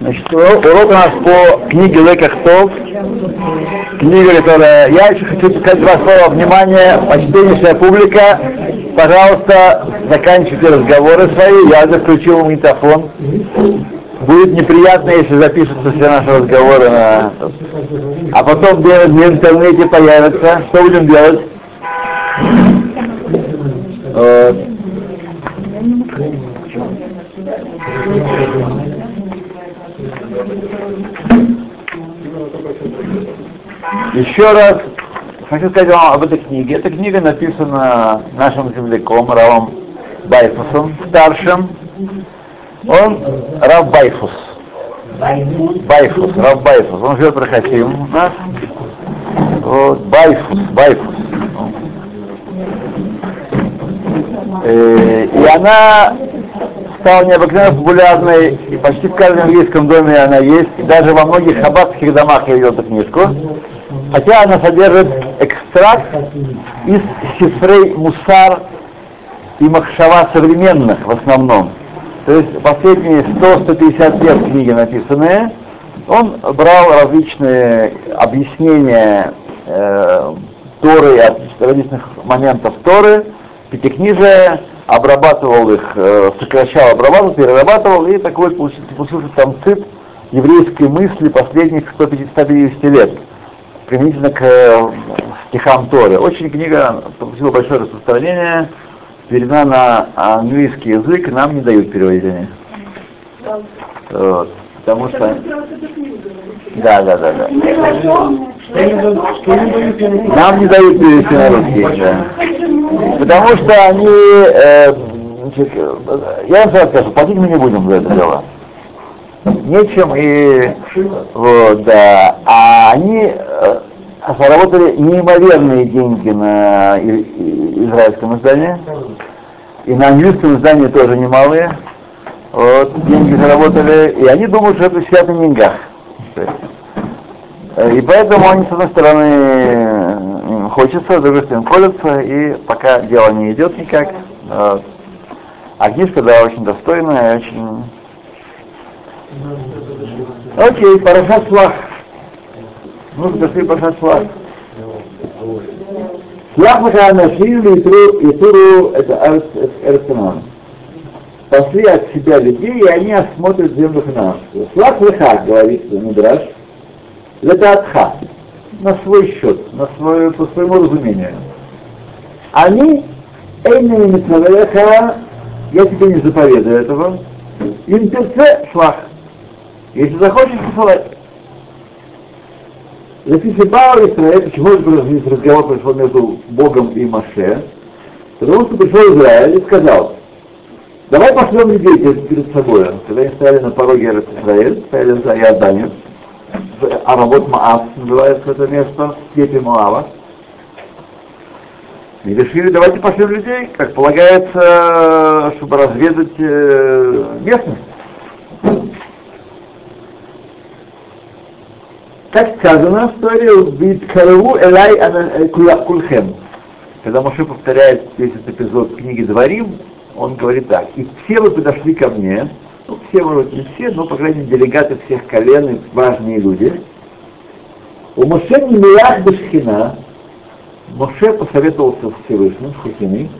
Значит, урок у нас по книге Лекахтов. Книга, которая... Я еще хочу сказать два слова. Внимание, почтеннейшая публика. Пожалуйста, заканчивайте разговоры свои. Я уже включил магнитофон. Будет неприятно, если запишутся все наши разговоры на... А потом в интернете появятся. Что будем делать? Вот. Еще раз хочу сказать вам об этой книге. Эта книга написана нашим земляком Равом Байфусом, старшим. Он Рав Байфус. Байфус, Рав Байфус. Он живет в Рахасим у нас. Вот, Байфус, Байфус. Э, и она стала необыкновенно популярной, и почти в каждом еврейском доме она есть, и даже во многих хаббатских домах я видел эту книжку. Хотя она содержит экстракт из сифрей Мусар и Махшава современных в основном. То есть последние 100-150 лет книги написанные, он брал различные объяснения э, Торы, от различных моментов Торы, пятикнижия, обрабатывал их, э, сокращал, обрабатывал, перерабатывал, и такой получился, получился там цит еврейской мысли последних 150 лет, применительно к э, стихам Торы. Очень книга получила большое распространение, переведена на английский язык, нам не дают переведения. Вот, потому что... Да, да, да, да. Нам не дают перевести на русский, да. Потому что они, э, значит, я вам сразу скажу, платить мы не будем за это дело. Нечем и вот, да. А они э, заработали неимоверные деньги на израильском издании. И на английском издании тоже немалые. Вот, деньги заработали, и они думают, что это свято на деньгах. И поэтому они, с одной стороны, хочется, с другой стороны, колются, и пока дело не идет никак. А книжка, да, очень достойная, очень... Окей, Парашат Слах. Ну, дошли Парашат Слах. Слах Маханашим и Туру это Эрцеман. Пошли от себя людей, и они осмотрят землю хананскую. Слах Леха, говорит Мидраш, летатха, на свой счет, на свое, по своему разумению. Они, эйнами митсавеха, я тебе не заповедую этого, имперце шлах. Если захочешь, посылать. Если Баал Израиль, почему этот разговор пришел между Богом и Маше? Потому что пришел Израиль и сказал, давай пошлем людей перед собой. Когда они стояли на пороге Израиля, стояли за Иорданию, Аравот Маав называется это место, степи Моава. И решили, давайте пошлем людей, как полагается, чтобы разведать э, местность. Как сказано в истории, «Вид караву элай э, кульхем». Когда Моше повторяет весь этот эпизод книги Дворим, он говорит так, «И все вы подошли ко мне, ну, все, может, не все, но, по крайней мере, делегаты всех колен и важные люди. У Моше не милах бешхина, Моше посоветовался с Всевышним, с Хухиной,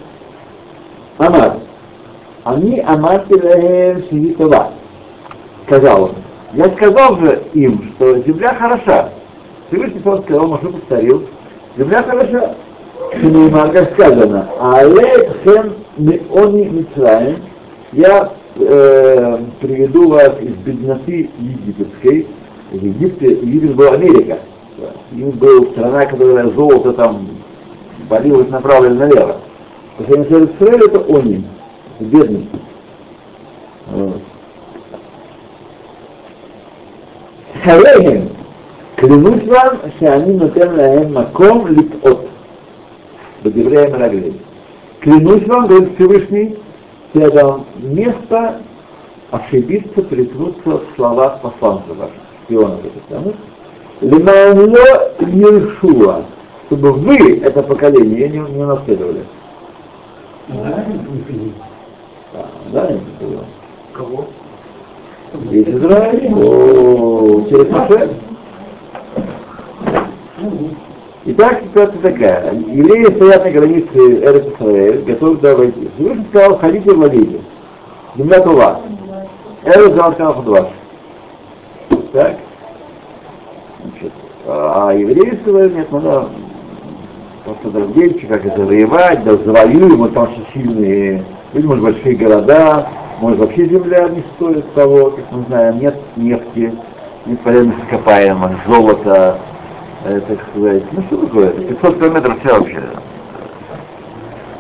Амар, они амарти лахем сивитова. Сказал он, я сказал же им, что земля хороша. Всевышний он сказал, Моше повторил, земля хороша. Шнеймар, как сказано, але хем миони митраем, я э, приведу вас из бедноты египетской. В Египте, Египет был Америка. Египет был страна, которая золото там болилось направо или налево. По сравнению с Израилем это они, бедность. Вот. Харейхем, клянусь вам, они нотен лаем маком литот. Бадевреем раглей. Клянусь вам, говорит Всевышний, это место ошибиться, приткнуться в словах посланца ваших, шпионов этих самых. Лиманло Иешуа, чтобы вы, это поколение, не, не наследовали. Да, да, не было. Кого? Весь Израиль. О, через Маше. Итак, ситуация такая. Евреи стоят на границе Эрес Исраэль, готовы туда войти. Всевышний сказал, ходите в владейте. Земля Тула. Эрес сказал ваш. Так? Значит, а евреи сказали, нет, надо просто раздельчик, как это воевать, да завоюем, вот там что сильные, может большие города, может вообще земля не стоит того, как мы знаем, нет нефти, нет полезных ископаемых, золота, э, так сказать. Ну что такое? 500 километров все вообще.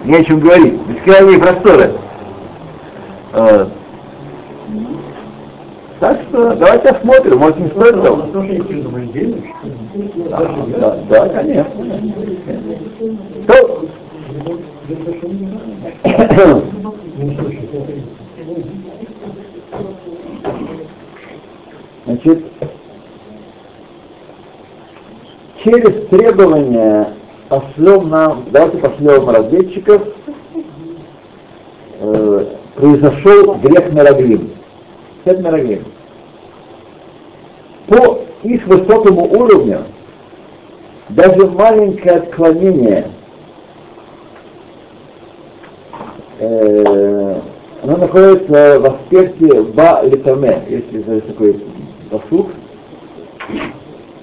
Не о чем говорить. Бескрайние просторы. Э, так что давайте осмотрим, может не стоит того. Да, да, да, конечно. То... Значит, через требования пошлем нам, давайте пошлем разведчиков, э, произошел грех Мераглим. Хет Мераглим. По их высокому уровню даже маленькое отклонение э, оно находится в аспекте ба литаме, если есть такой посух,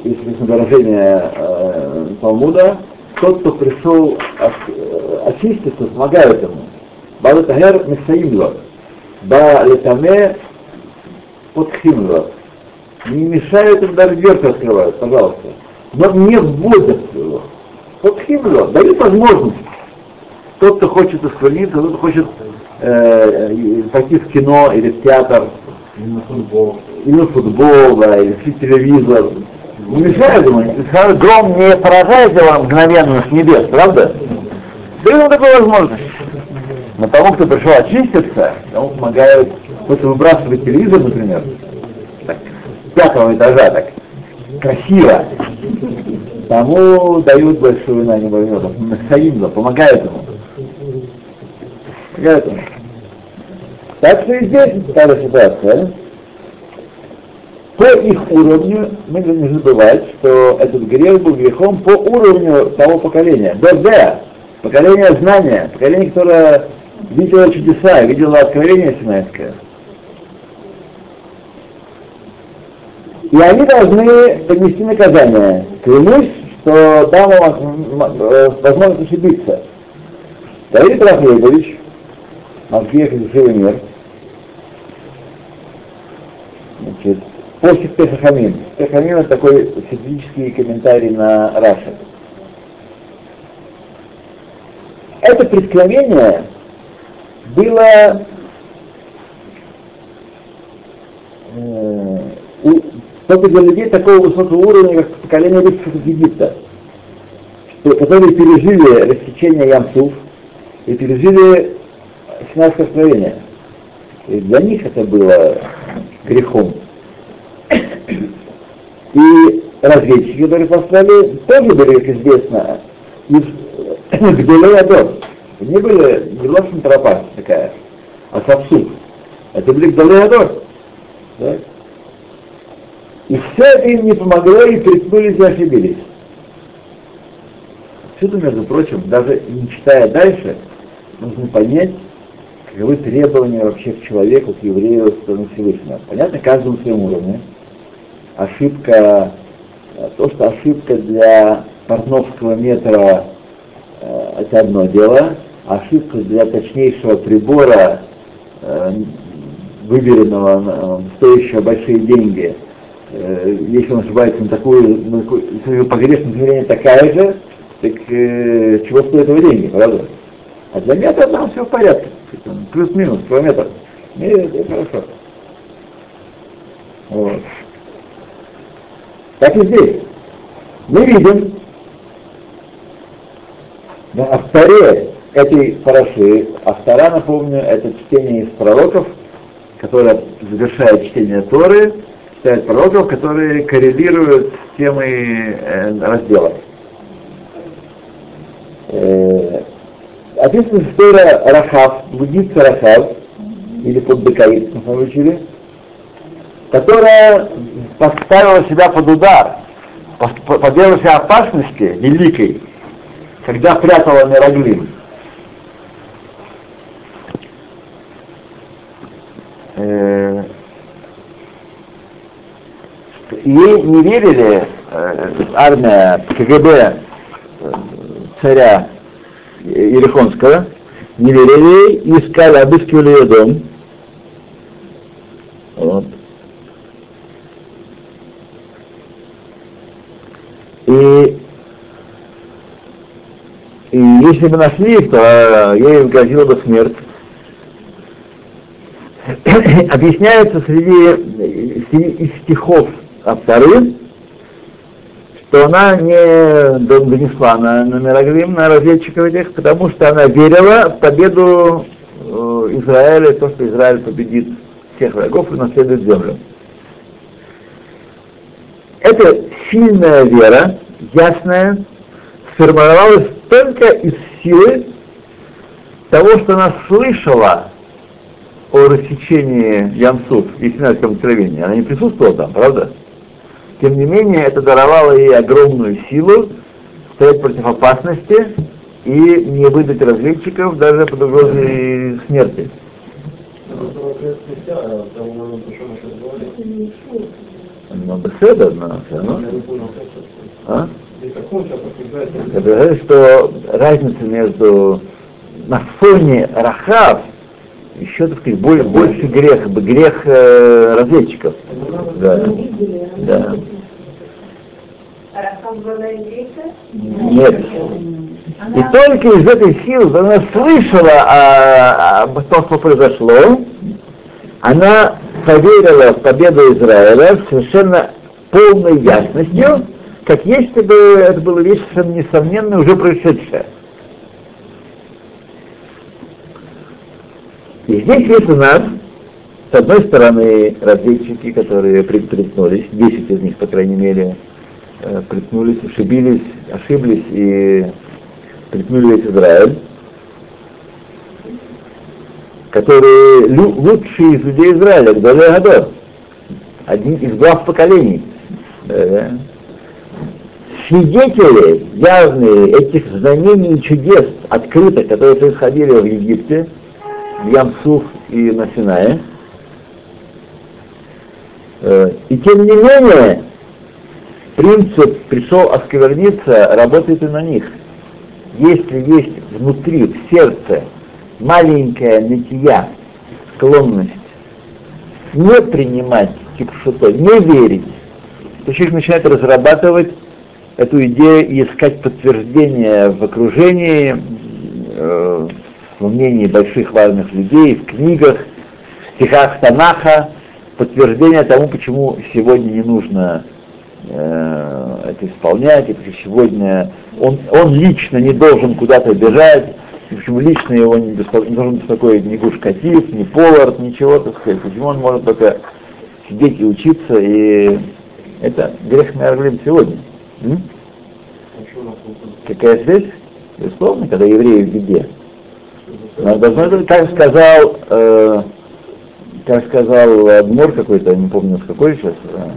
если выражение э, Талмуда, тот, кто пришел э, очиститься, помогает ему. Ба литагер мисаимло. Ба литаме подхимло. Не мешают им даже дверцы открывают, пожалуйста. Но не вводят его. Подхимло. Дают возможность. Тот, кто хочет оскверниться, тот, кто хочет э, пойти в кино или в театр, или на футбол, или, на футбол, да, или в телевизор, не мешает ему. Гром не поражает его мгновенно с небес, правда? Да ему такую возможность. Но тому, кто пришел очиститься, ему помогает, вот выбрасывать телевизор, например, так, с пятого этажа, так, красиво, тому дают большую на него Саимла, помогают ему. Ему. Так что и здесь та же ситуация по их уровню, мы не забывать, что этот грех был грехом по уровню того поколения. ДД, поколение знания, поколение, которое видело чудеса, видело откровение Синайское. И они должны понести наказание. Клянусь, что дам вам возможность ошибиться. Давид Рафлейбович, Матвеев и мир, значит, После Пехахамин. Пехахамин это такой сатирический комментарий на Раши. Это преткновение было э, только для людей такого высокого уровня, как поколение выходцев из Египта, которые пережили рассечение Ямсуф и пережили Синайское откровение. И для них это было грехом. И разведчики, которые послали, тоже были, как известно, из Гдулей Адор. Не были, не Лошен Тропа такая, а Сапсук. Это были. Так? И все это им не помогло, и приткнулись и ошибились. Отсюда, между прочим, даже не читая дальше, нужно понять, каковы требования вообще к человеку, к еврею, к стороны Всевышнего. Понятно, каждому своем уровне ошибка, э, то, что ошибка для портновского метра э, это одно дело, ошибка для точнейшего прибора, э, выберенного, стоящего большие деньги, если он ошибается на такую, на такую погрешность измерение такая же, так чего стоит его деньги, правда? А для метра там все в порядке, плюс-минус, километр. И это хорошо. Вот. Так и здесь. Мы видим на авторе этой параши, автора, напомню, это чтение из пророков, которое завершает чтение Торы, читает пророков, которые коррелируют с темой э, раздела. Э, описана история Рахав, буддица Рахав, или под Бекаид, мы учили, которая поставила себя под удар, подвергла себя опасности великой, когда прятала Мираглим. Э, ей не верили э, армия КГБ э, царя Ерехонского, не верили ей, искали, обыскивали ее дом. Вот. И, и если бы нашли их, то ей грозила бы смерть. Объясняется среди, среди стихов авторы, что она не донесла на, на Мираглим, на разведчиков этих, потому что она верила в победу э, Израиля, то, что Израиль победит всех врагов и наследует землю. Эта сильная вера, ясная, сформировалась только из силы того, что она слышала о рассечении Янсуф и Синайском откровении. Она не присутствовала там, правда? Тем не менее, это даровало ей огромную силу стоять против опасности и не выдать разведчиков даже под угрозой смерти. Ну, беседа, но все равно. А? Я говорю, что разница между на фоне Рахав еще, так сказать, более, больше грех, грех э, разведчиков. Да. да. Нет. И только из этой силы, она слышала о, о том, что произошло, она поверила в победу Израиля совершенно полной ясностью, как если бы это было вещь совершенно несомненная, уже происшедшая. И здесь есть у нас, с одной стороны, разведчики, которые приткнулись, 10 из них, по крайней мере, э, приткнулись, ошибились, ошиблись и приткнули весь Израиль, которые лучшие из людей Израиля, Гдолей Гадор, один из глав поколений. Да, Свидетели явные этих знамений и чудес, открытых, которые происходили в Египте, Ямсуф и на Синае. Э, и тем не менее, принцип «пришел оскверниться» работает и на них. Если есть внутри, в сердце, маленькая нытья, склонность не принимать кипшуто, не верить, то человек начинает разрабатывать эту идею и искать подтверждение в окружении, во мнении больших важных людей, в книгах, в стихах Танаха, подтверждение тому, почему сегодня не нужно э, это исполнять, и почему сегодня он, он лично не должен куда-то бежать, и почему лично его не, беспо, не должен беспокоить ни Гушкатив, ни Повар, ничего, так сказать, почему он может только сидеть и учиться, и это грех Мерглим сегодня. М? Какая связь? Безусловно, когда евреи в беде. Должно как сказал, э, как сказал Адмор какой-то, не помню с какой сейчас, э,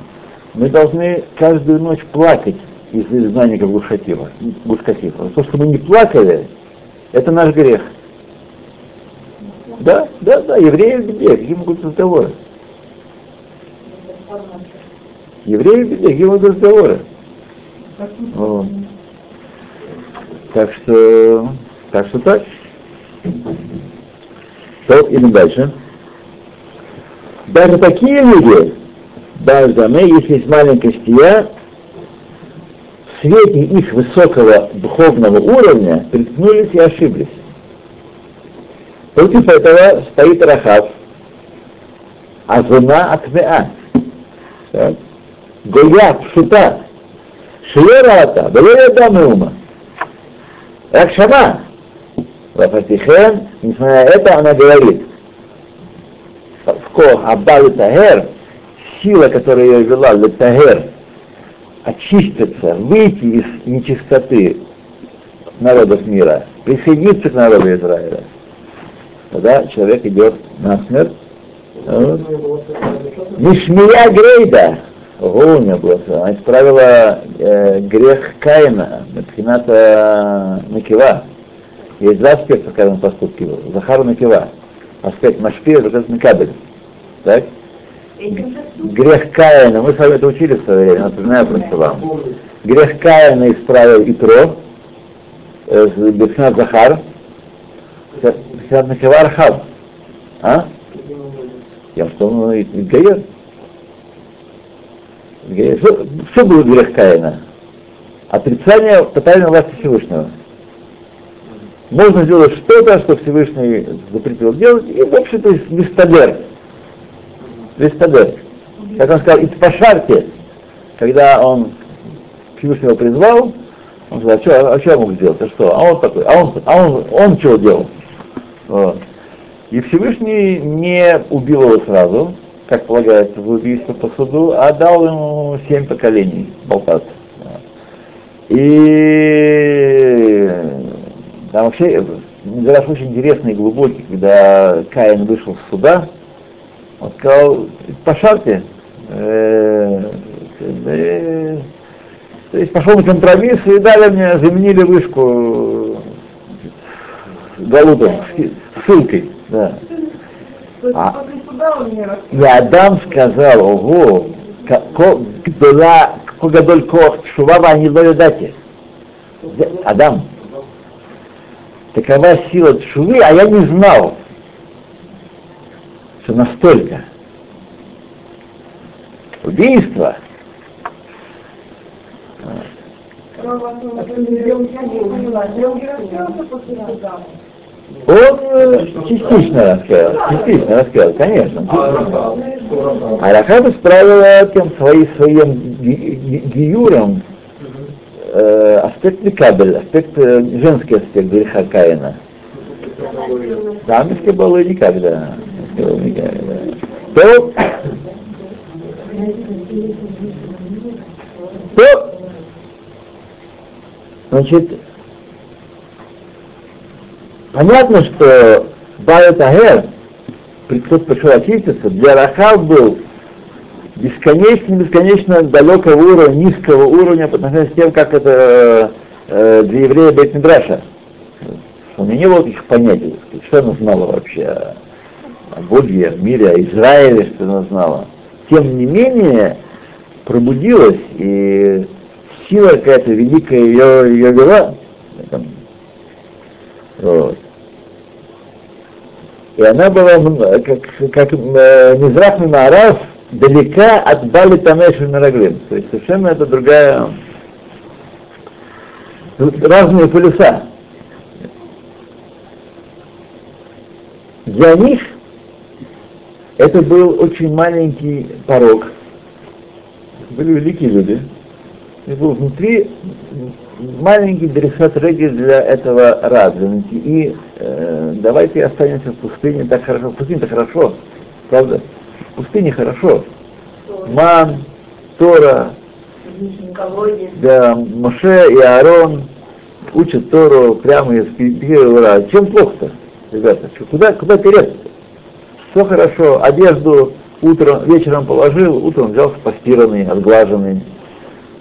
мы должны каждую ночь плакать из-за изгнанника Гушатива, Гушкатива. То, что мы не плакали, это наш грех. Да, да, да, евреи в беде, какие могут разговоры? Евреи в беде, какие могут разговоры? Так что, так что так. То, идем дальше. Даже такие люди, даже мы, если есть маленькая стия, в свете их высокого духовного уровня приткнулись и ошиблись. Против этого стоит Рахав, а жена Атмеа. Гоя пшута, шиерата, велея дамыума. Ракшама, Вафатихен, несмотря на это, она говорит, в Кох Аббал Тагер, сила, которая ее вела, Тагер, очиститься, выйти из нечистоты народов мира, присоединиться к народу Израиля. Тогда человек идет на смерть, Мишмия Грейда. Ого, у меня было. Она исправила э, грех Каина, Мепхината Накива. Есть два аспекта в каждом поступке. Захар Накива. Аспект Машпир, аспект Микабель. Так? Грех Каина, мы с вами это учили в свое время, напоминаю просто вам. Грех Каина исправил Итро, э, Бехнат Захар, Бехнат Накива Архав. А? Я что, он Гаер? Что, что был грех Каина? Отрицание тотальной власти Всевышнего. Можно сделать что-то, что Всевышний запретил делать, и, в общем-то, листадер. Листадер. Как он сказал, Итпашарте, когда он Всевышнего призвал, он сказал, а что, а что я мог сделать? А что? А он такой, а он, а он, он что делал? Вот. И Всевышний не убил его сразу, как полагается в убийство по суду, а дал ему семь поколений болтаться. И там вообще Мидраш очень интересный и глубокий, когда Каин вышел с суда, он сказал, пошарьте, э, э, то есть пошел на компромисс и дали мне, заменили вышку голубым, ссылкой. Да. А, и Адам сказал, ого, была Кугадоль Кох, Шувава они дати. Адам, такова сила Шувы, а я не знал, что настолько убийство. Он э, частично раскаялся, частично раскаялся, конечно. А Рахаб исправила тем своим, своим гиюром э, аспект Микабель, аспект, э, женский аспект греха Каина. Да, было никогда. То, то, значит, Понятно, что Байет Агер, тот пришел очиститься, для Рахав был бесконечно-бесконечно далекого уровня, низкого уровня по отношению с тем, как это э, для еврея Бейт Мидраша. У него не было таких понятий, что она знала вообще о, о Боге, о мире, о Израиле, что она знала. Тем не менее, пробудилась, и сила какая-то великая ее, ее вела. Вот. И она была, как, как э, Мизрах Мимарав, далека от Бали Тамеш Мираглим. То есть совершенно это другая, разные полюса. Для них это был очень маленький порог. Были великие люди. И был внутри маленький дресат регель для этого раза. И э, давайте останемся в пустыне так хорошо. В пустыне так хорошо, правда? В пустыне хорошо. Ман, Тора, да, Моше и Аарон учат Тору прямо из первого Чем плохо-то, ребята? Куда, куда переться? Все хорошо, одежду утром, вечером положил, утром взялся постиранный, отглаженный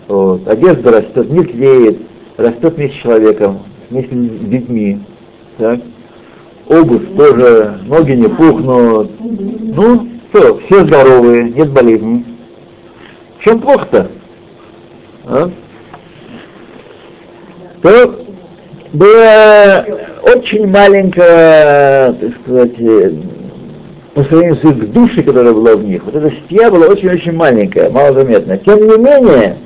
вот. Одежда растет, не тлеет, растет вместе с человеком, вместе с детьми. Так? Обувь тоже, ноги не пухнут. Ну, что, все здоровые, нет болезней. Чем плохо-то? А? То было очень маленькое, так сказать, по сравнению с их душей, которая была в них, вот эта стия была очень-очень маленькая, малозаметная. Тем не менее,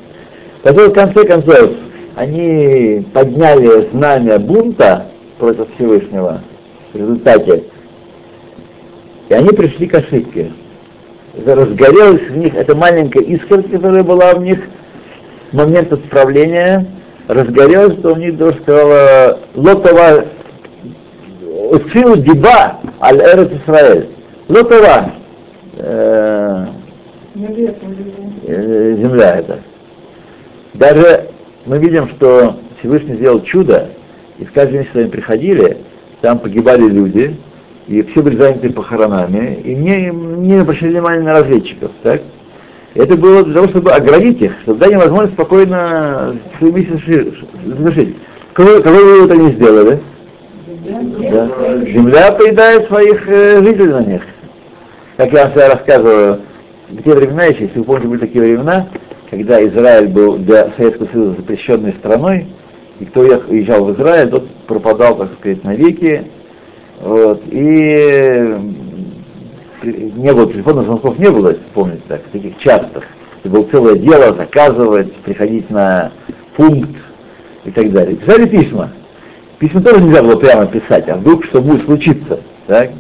Потом, в конце концов, они подняли знамя бунта против Всевышнего в результате, и они пришли к ошибке. Это разгорелась в них эта маленькая искорка, которая была в них в момент отправления, разгорелась, что у них даже сказала Лотова Уцил Диба Аль Эрет Исраэль. Лотова э, земля это. Даже мы видим, что Всевышний сделал чудо, и в каждый день, когда они приходили, там погибали люди, и все были заняты похоронами, и не, не обращали внимания на разведчиков, так? Это было для того, чтобы оградить их, чтобы дать им возможность спокойно свою миссию завершить. Какой, какой вывод они сделали? Да. Земля поедает своих э, жителей на них. Как я вам всегда рассказываю, в те времена еще, если вы помните, были такие времена, когда Израиль был для Советского Союза запрещенной страной, и кто уезжал в Израиль, тот пропадал, так сказать, навеки, вот, и не было телефонных звонков, не было, помните, так, таких частых. Это было целое дело заказывать, приходить на пункт и так далее. Писали письма. Письма тоже нельзя было прямо писать, а вдруг что будет случиться. Так,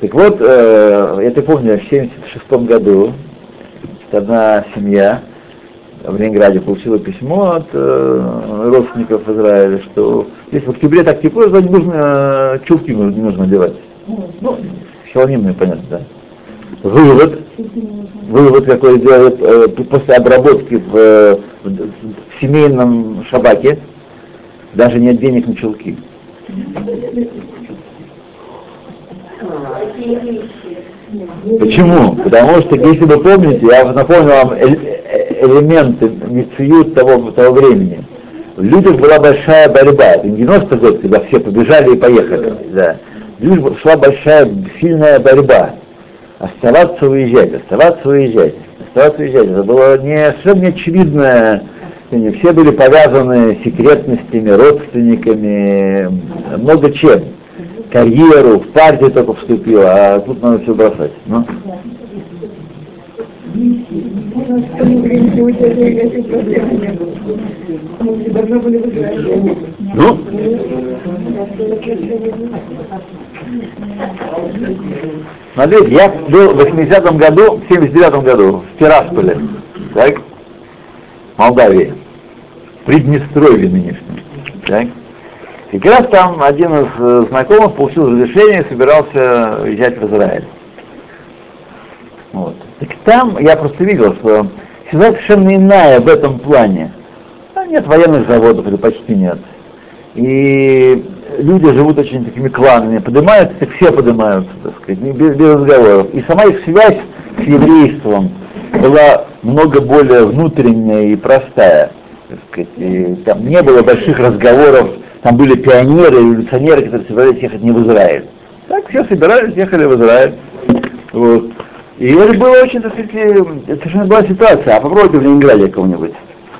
так вот, э, я это помню, в 1976 году одна семья в Ленинграде получила письмо от э, родственников Израиля, что если в октябре так тепло, не нужно э, чулки не нужно одевать. Ну, Хилонимные, понятно, да. Вывод, вывод какой делают э, после обработки в, э, в, в семейном шабаке, даже нет денег на чулки. Почему? Потому что, если вы помните, я напомню вам э, элементы мициют того, того времени. В людях была большая борьба. Это не 90 год, когда все побежали и поехали. Да лишь шла большая, сильная борьба. Оставаться, уезжать, оставаться, уезжать, оставаться, уезжать. Это было не совершенно не очевидное, все были повязаны секретностями, родственниками, много чем. Карьеру, в партию только вступил, а тут надо все бросать. Ну? Ну? Смотрите, я был в 80-м году, в 79-м году в Тирасполе, так, Молдавии, Приднестровье нынешнем, так. И как раз там один из э, знакомых получил разрешение и собирался уезжать в Израиль. Вот. Так там я просто видел, что ситуация совершенно иная в этом плане. Там нет военных заводов или почти нет. И люди живут очень такими кланами, поднимаются, так все поднимаются, так сказать, без, без разговоров. И сама их связь с еврейством была много более внутренняя и простая. Так сказать, и там не было больших разговоров, там были пионеры, революционеры, которые собирались ехать не в Израиль. Так все собирались, ехали в Израиль. Вот. И это было очень, так сказать, это совершенно была ситуация. А попробуйте в Ленинграде кого-нибудь.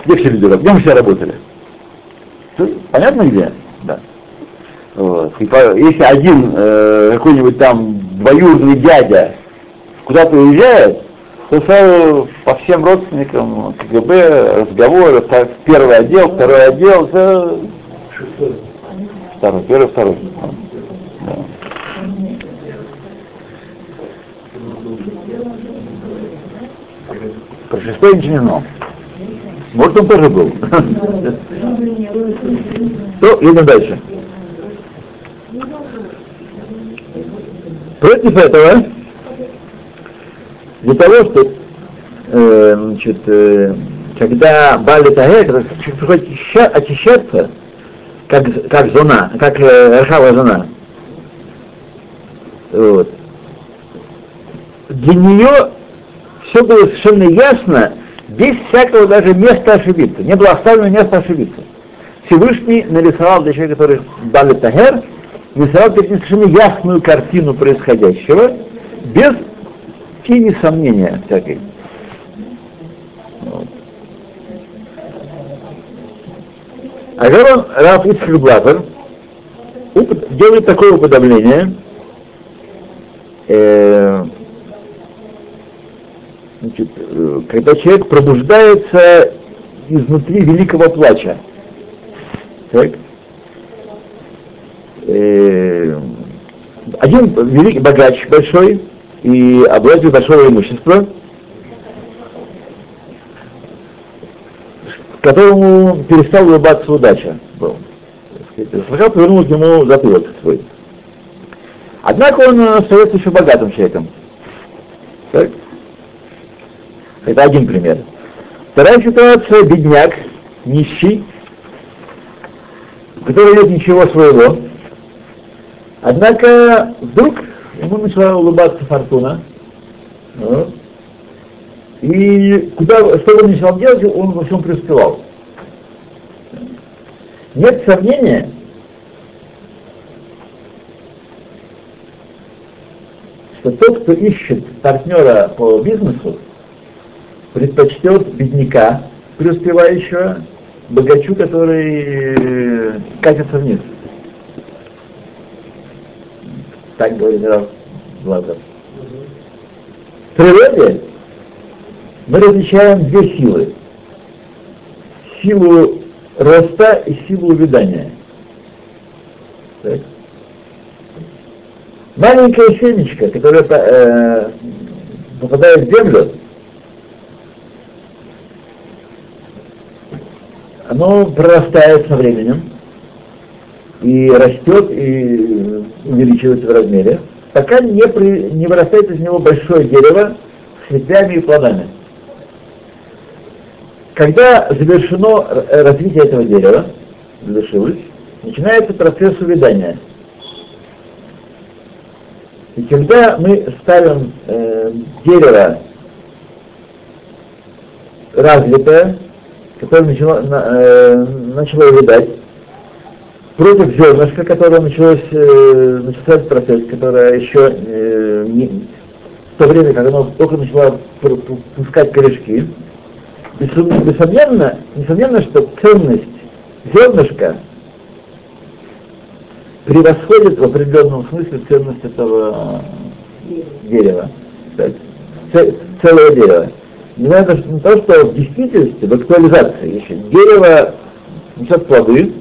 Где все люди, где мы все работали? Понятно где? Да. Вот. И если один э, какой-нибудь там двоюродный дядя куда-то уезжает, то сразу по всем родственникам КГБ разговоры, первый отдел, второй отдел, это... Второй, первый, второй. Да. Про шестой ничего. Может, он тоже был. Ну, едем дальше. Против этого, для того, что э, значит, э, когда Бали приходит очищаться, как, как зона, как э, ржавая зона, вот, для нее все было совершенно ясно, без всякого даже места ошибиться. Не было оставлено места ошибиться. Всевышний нарисовал для человека, который Бали Тагер, нарисовал перед ним совершенно ясную картину происходящего, без тени сомнения всякой. А Гарон Раф Ицхак делает такое уподобление, э, значит, э, когда человек пробуждается изнутри великого плача. Так? Э, один великий богач большой и обладатель большого имущества, которому перестал улыбаться удача был. Сначала повернул к нему затылок свой. Однако он остается еще богатым человеком. Так? Это один пример. Вторая ситуация, бедняк, нищий, у которого нет ничего своего, Однако вдруг ему начала улыбаться фортуна. Вот. И куда, что он начал делать, он во всем преуспевал. Нет сомнения, что тот, кто ищет партнера по бизнесу, предпочтет бедняка, преуспевающего, богачу, который катится вниз. Так говорит Раф Лазар. В природе мы различаем две силы. Силу роста и силу увядания. Так. Маленькое семечко, которое э, попадает в землю, оно прорастает со временем и растет и увеличивается в размере, пока не, при, не вырастает из него большое дерево с ветвями и плодами. Когда завершено развитие этого дерева, завершилось, начинается процесс увядания. И когда мы ставим э, дерево развитое, которое начало, на, э, начало увядать, против зернышка, которое началось, э, начался процесс, которое еще э, не, в то время, как оно только начало пускать корешки, Несомненно, несомненно, что ценность зернышка превосходит в определенном смысле ценность этого дерева, целого дерева. Не надо не то, что в действительности, в актуализации еще дерево несет плоды,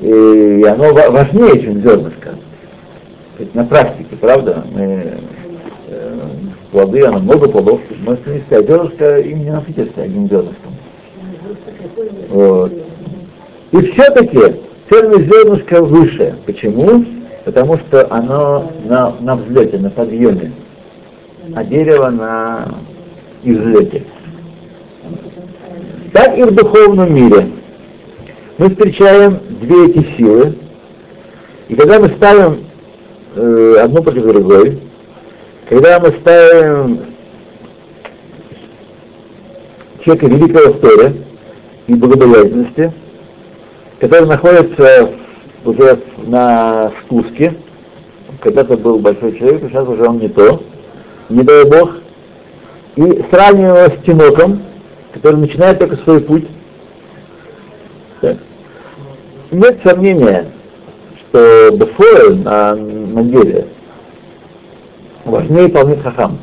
и оно важнее, чем зернышко. На практике, правда? Мы плоды, она много плодов, может не сказать, зернышко им не насытишься одним зернышком. Вот. И все-таки ценность зернышка выше. Почему? Потому что оно на, на взлете, на подъеме, а дерево на излете. Так и в духовном мире. Мы встречаем две эти силы, и когда мы ставим э, одну против другой, когда мы ставим человека великого стоя и благодеятельности, который находится уже на спуске, когда-то был большой человек, а сейчас уже он не то, не дай Бог, и сравниваем его с Тиноком, который начинает только свой путь. Нет сомнения, что Бефоэль на, на деле важнее Талмит Хахам.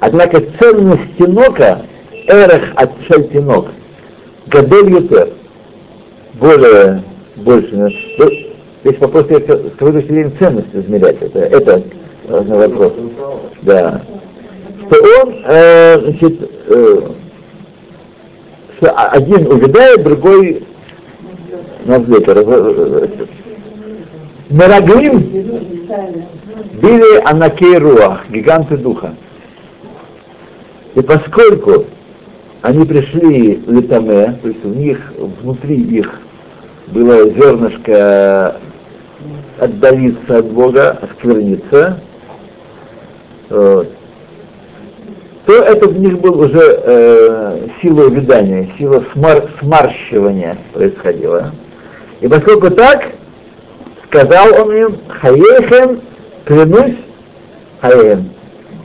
Однако ценность Тинока, эрах от Шальтинок, Гадель Ютер, более, больше. Ну, здесь вопрос, с какой точки ценность измерять, это, это важный вопрос. Да. Что он, э, значит, э, что один увядает, другой на взлете. Били анакей руах, гиганты духа. И поскольку они пришли в Литаме, то есть у них, внутри их было зернышко отдалиться от Бога, оскверниться, вот, то это в них был уже э, сила увядания, сила смар смарщивания происходила. И поскольку так, сказал он им, Хаехем, клянусь Хаехем,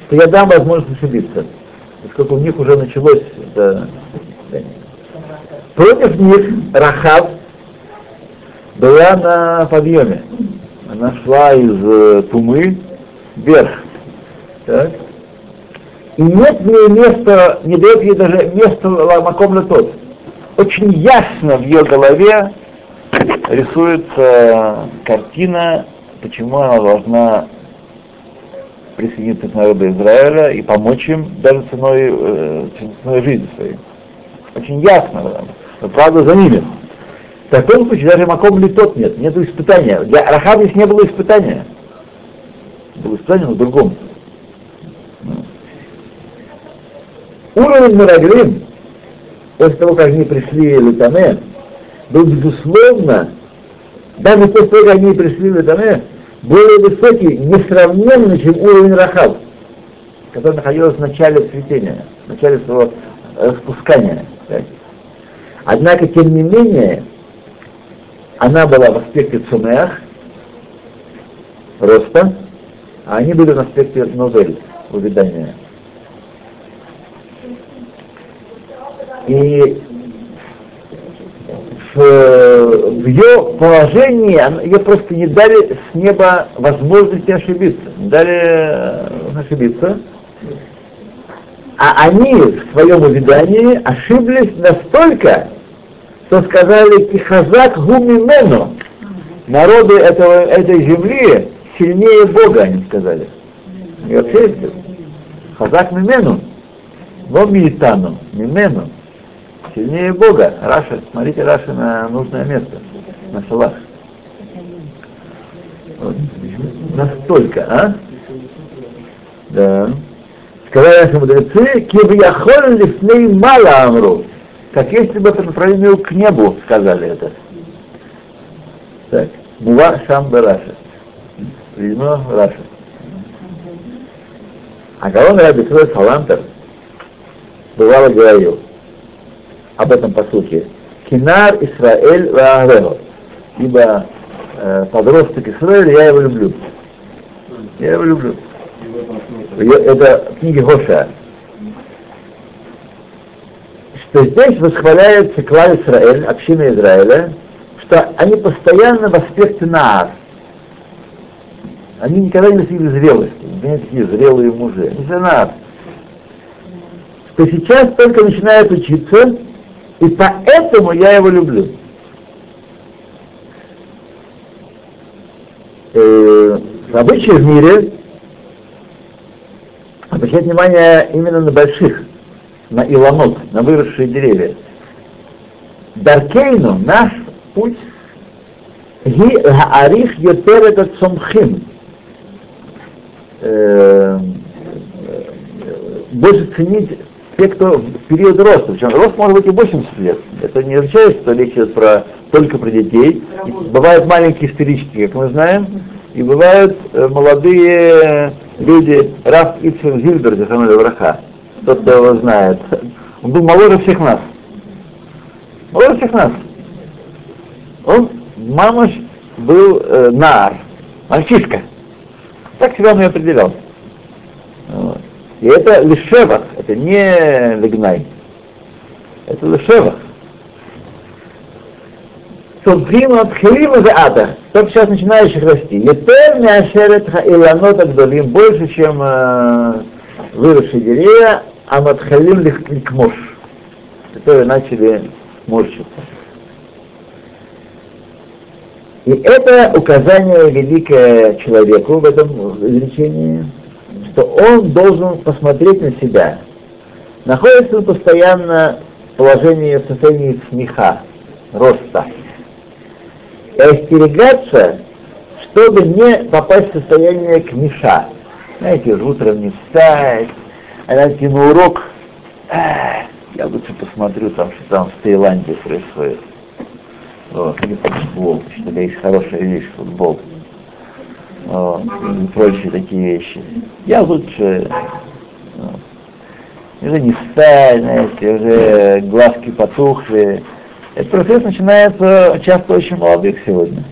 что я дам возможность ошибиться. Поскольку у них уже началось это... Против них Рахав была на подъеме. Она шла из э, Тумы вверх. Так? И нет мне места, не дает ей даже места Маком тот. Очень ясно в ее голове рисуется картина, почему она должна присоединиться к народу Израиля и помочь им даже ценой, э, ценой жизни своей. Очень ясно, но правда за ними. В таком случае даже Маком ли тот нет, нет испытания. Для Рахаба здесь не было испытания. Было испытание на другом. Уровень Мираглим, после того, как они пришли в Литане, был безусловно даже то, что они пришли в это более высокий, несравненно, чем уровень Рахав, который находился в начале цветения, в начале своего распускания. Так? Однако, тем не менее, она была в аспекте цумеах, роста, а они были в аспекте новель, увядания. И в, в ее положении ее просто не дали с неба возможности ошибиться, не дали э, ошибиться. А они в своем увидании ошиблись настолько, что сказали Кихазак Гумимену, народы этого, этой земли сильнее Бога, они сказали. И вообще, Хазак Мимену, но Миитану, Мимену, сильнее Бога. Раша, смотрите Раша на нужное место, на шалах. Вот. Настолько, а? Да. Сказали наши мудрецы, кибьяхоль лифней мало амру. Как если бы по направлению к небу сказали это. Так. Мува шам Раша. Видно Раша. А Гаон Раби Салантер бывало говорил, об этом по сути. Кинар Исраэль Ваагрего. Ибо э, подросток Исраэль, я его люблю. Я его люблю. Это книги Гоша. Что здесь восхваляется клал Израиль, община Израиля, что они постоянно в аспекте Наар. Они никогда не достигли зрелости, не такие зрелые мужи. Они Наар. Что сейчас только начинают учиться, и поэтому я его люблю. Э, обычай в мире обращать внимание именно на больших, на илонот, на выросшие деревья. Даркейну, наш путь, ги гаарих йотер этот сомхим. Э, больше ценить те, кто в период роста, причем рост может быть и 80 лет. Это не означает, что речь идет про, только про детей. И бывают маленькие старички, как мы знаем, и бывают э, молодые люди, Раф Ицхак Зильберг, Хамеля Враха, тот, кто его знает. Он был моложе всех нас. Моложе всех нас. Он, мамаш, был э, нар, мальчишка. Так себя он и определял. Вот. И это лишевах, это не легнай. Это лишевах. Субхим от хилима за ада, только сейчас начинающих расти. Етер мяшерет иланот агдолим, больше, чем э, выросшие деревья, а матхалим ликмош, которые начали морщиться. И это указание великое человеку в этом изречении, что он должен посмотреть на себя. Находится он постоянно в положении, в состоянии смеха, роста. И остерегаться, чтобы не попасть в состояние кмеша. Знаете, утром не встать, а знаете, на урок, я лучше посмотрю, там, что там в Таиланде происходит. Вот, или футбол, что есть хорошая вещь, футбол вот, и прочие такие вещи. Я лучше вот, уже не встать, знаете, уже глазки потухли. Этот процесс начинается часто очень молодых сегодня.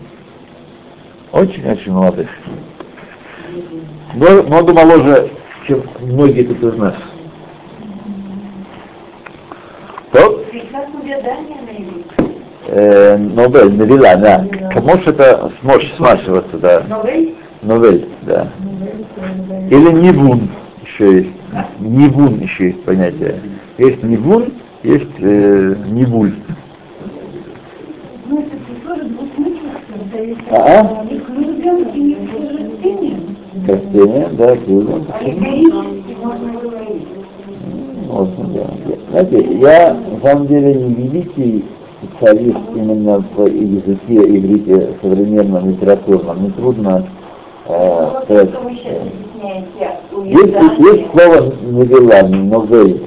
Очень-очень молодых. Много моложе, чем многие тут из нас. То? Э, Нобель, Навила, да. Камош это сморщ, смашиваться, да. Новель? Новель, да. Или Нивун еще есть. Нивун еще есть понятие. Есть Нивун, есть э, Нивуль. А? -а? Растение, да, людям. Можно, да. Знаете, я на самом деле не великий специалист именно в языке иврите современном, литературном. Мне трудно э, сказать. Есть, есть слово навела, новель.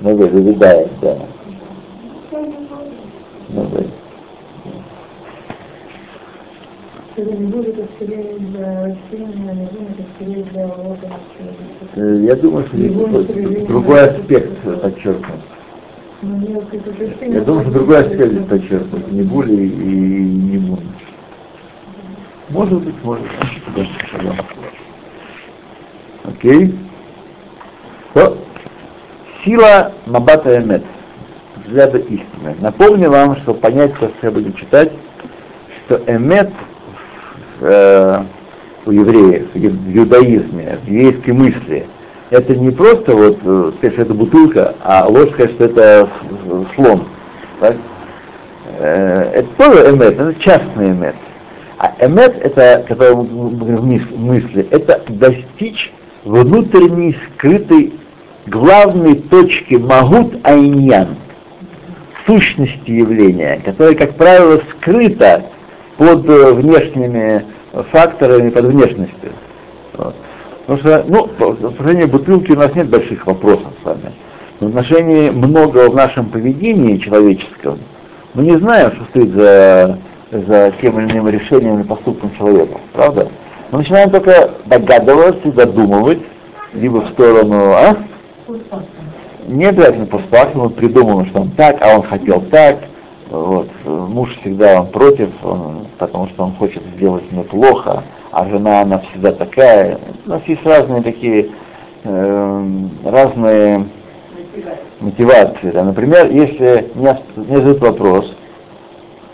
Новель, выведает, да. Новель. Э, я думаю, что другой аспект подчеркнут. Я думаю, что другой аспект здесь подчеркнут. Не були и не були. Может быть, может. Окей. То сила Мабата Эмет, взгляда истины. Напомню вам, что понять, то, что я буду читать, что Эмет э, у евреев, в иудаизме, в еврейской мысли, это не просто вот э, сказать, что это бутылка, а сказать, что это слон. Так? Э, это тоже эмет, это частный эмет. А эмет, это, который в мысли, это достичь внутренней скрытой главной точки магут айньян, сущности явления, которая, как правило, скрыта под э, внешними факторами, под внешностью. Потому что, ну, в отношении бутылки у нас нет больших вопросов с вами. в отношении многого в нашем поведении человеческом мы не знаем, что стоит за, за тем или иным решением или поступком человека. Правда? Мы начинаем только догадываться, задумывать, либо в сторону, а? Не обязательно постфактум, мы придумываем, что он так, а он хотел так. Вот. Муж всегда он против, он, потому что он хочет сделать мне плохо, а жена она всегда такая. У нас есть разные такие, э, разные мотивации. Да. Например, если мне, мне задают вопрос,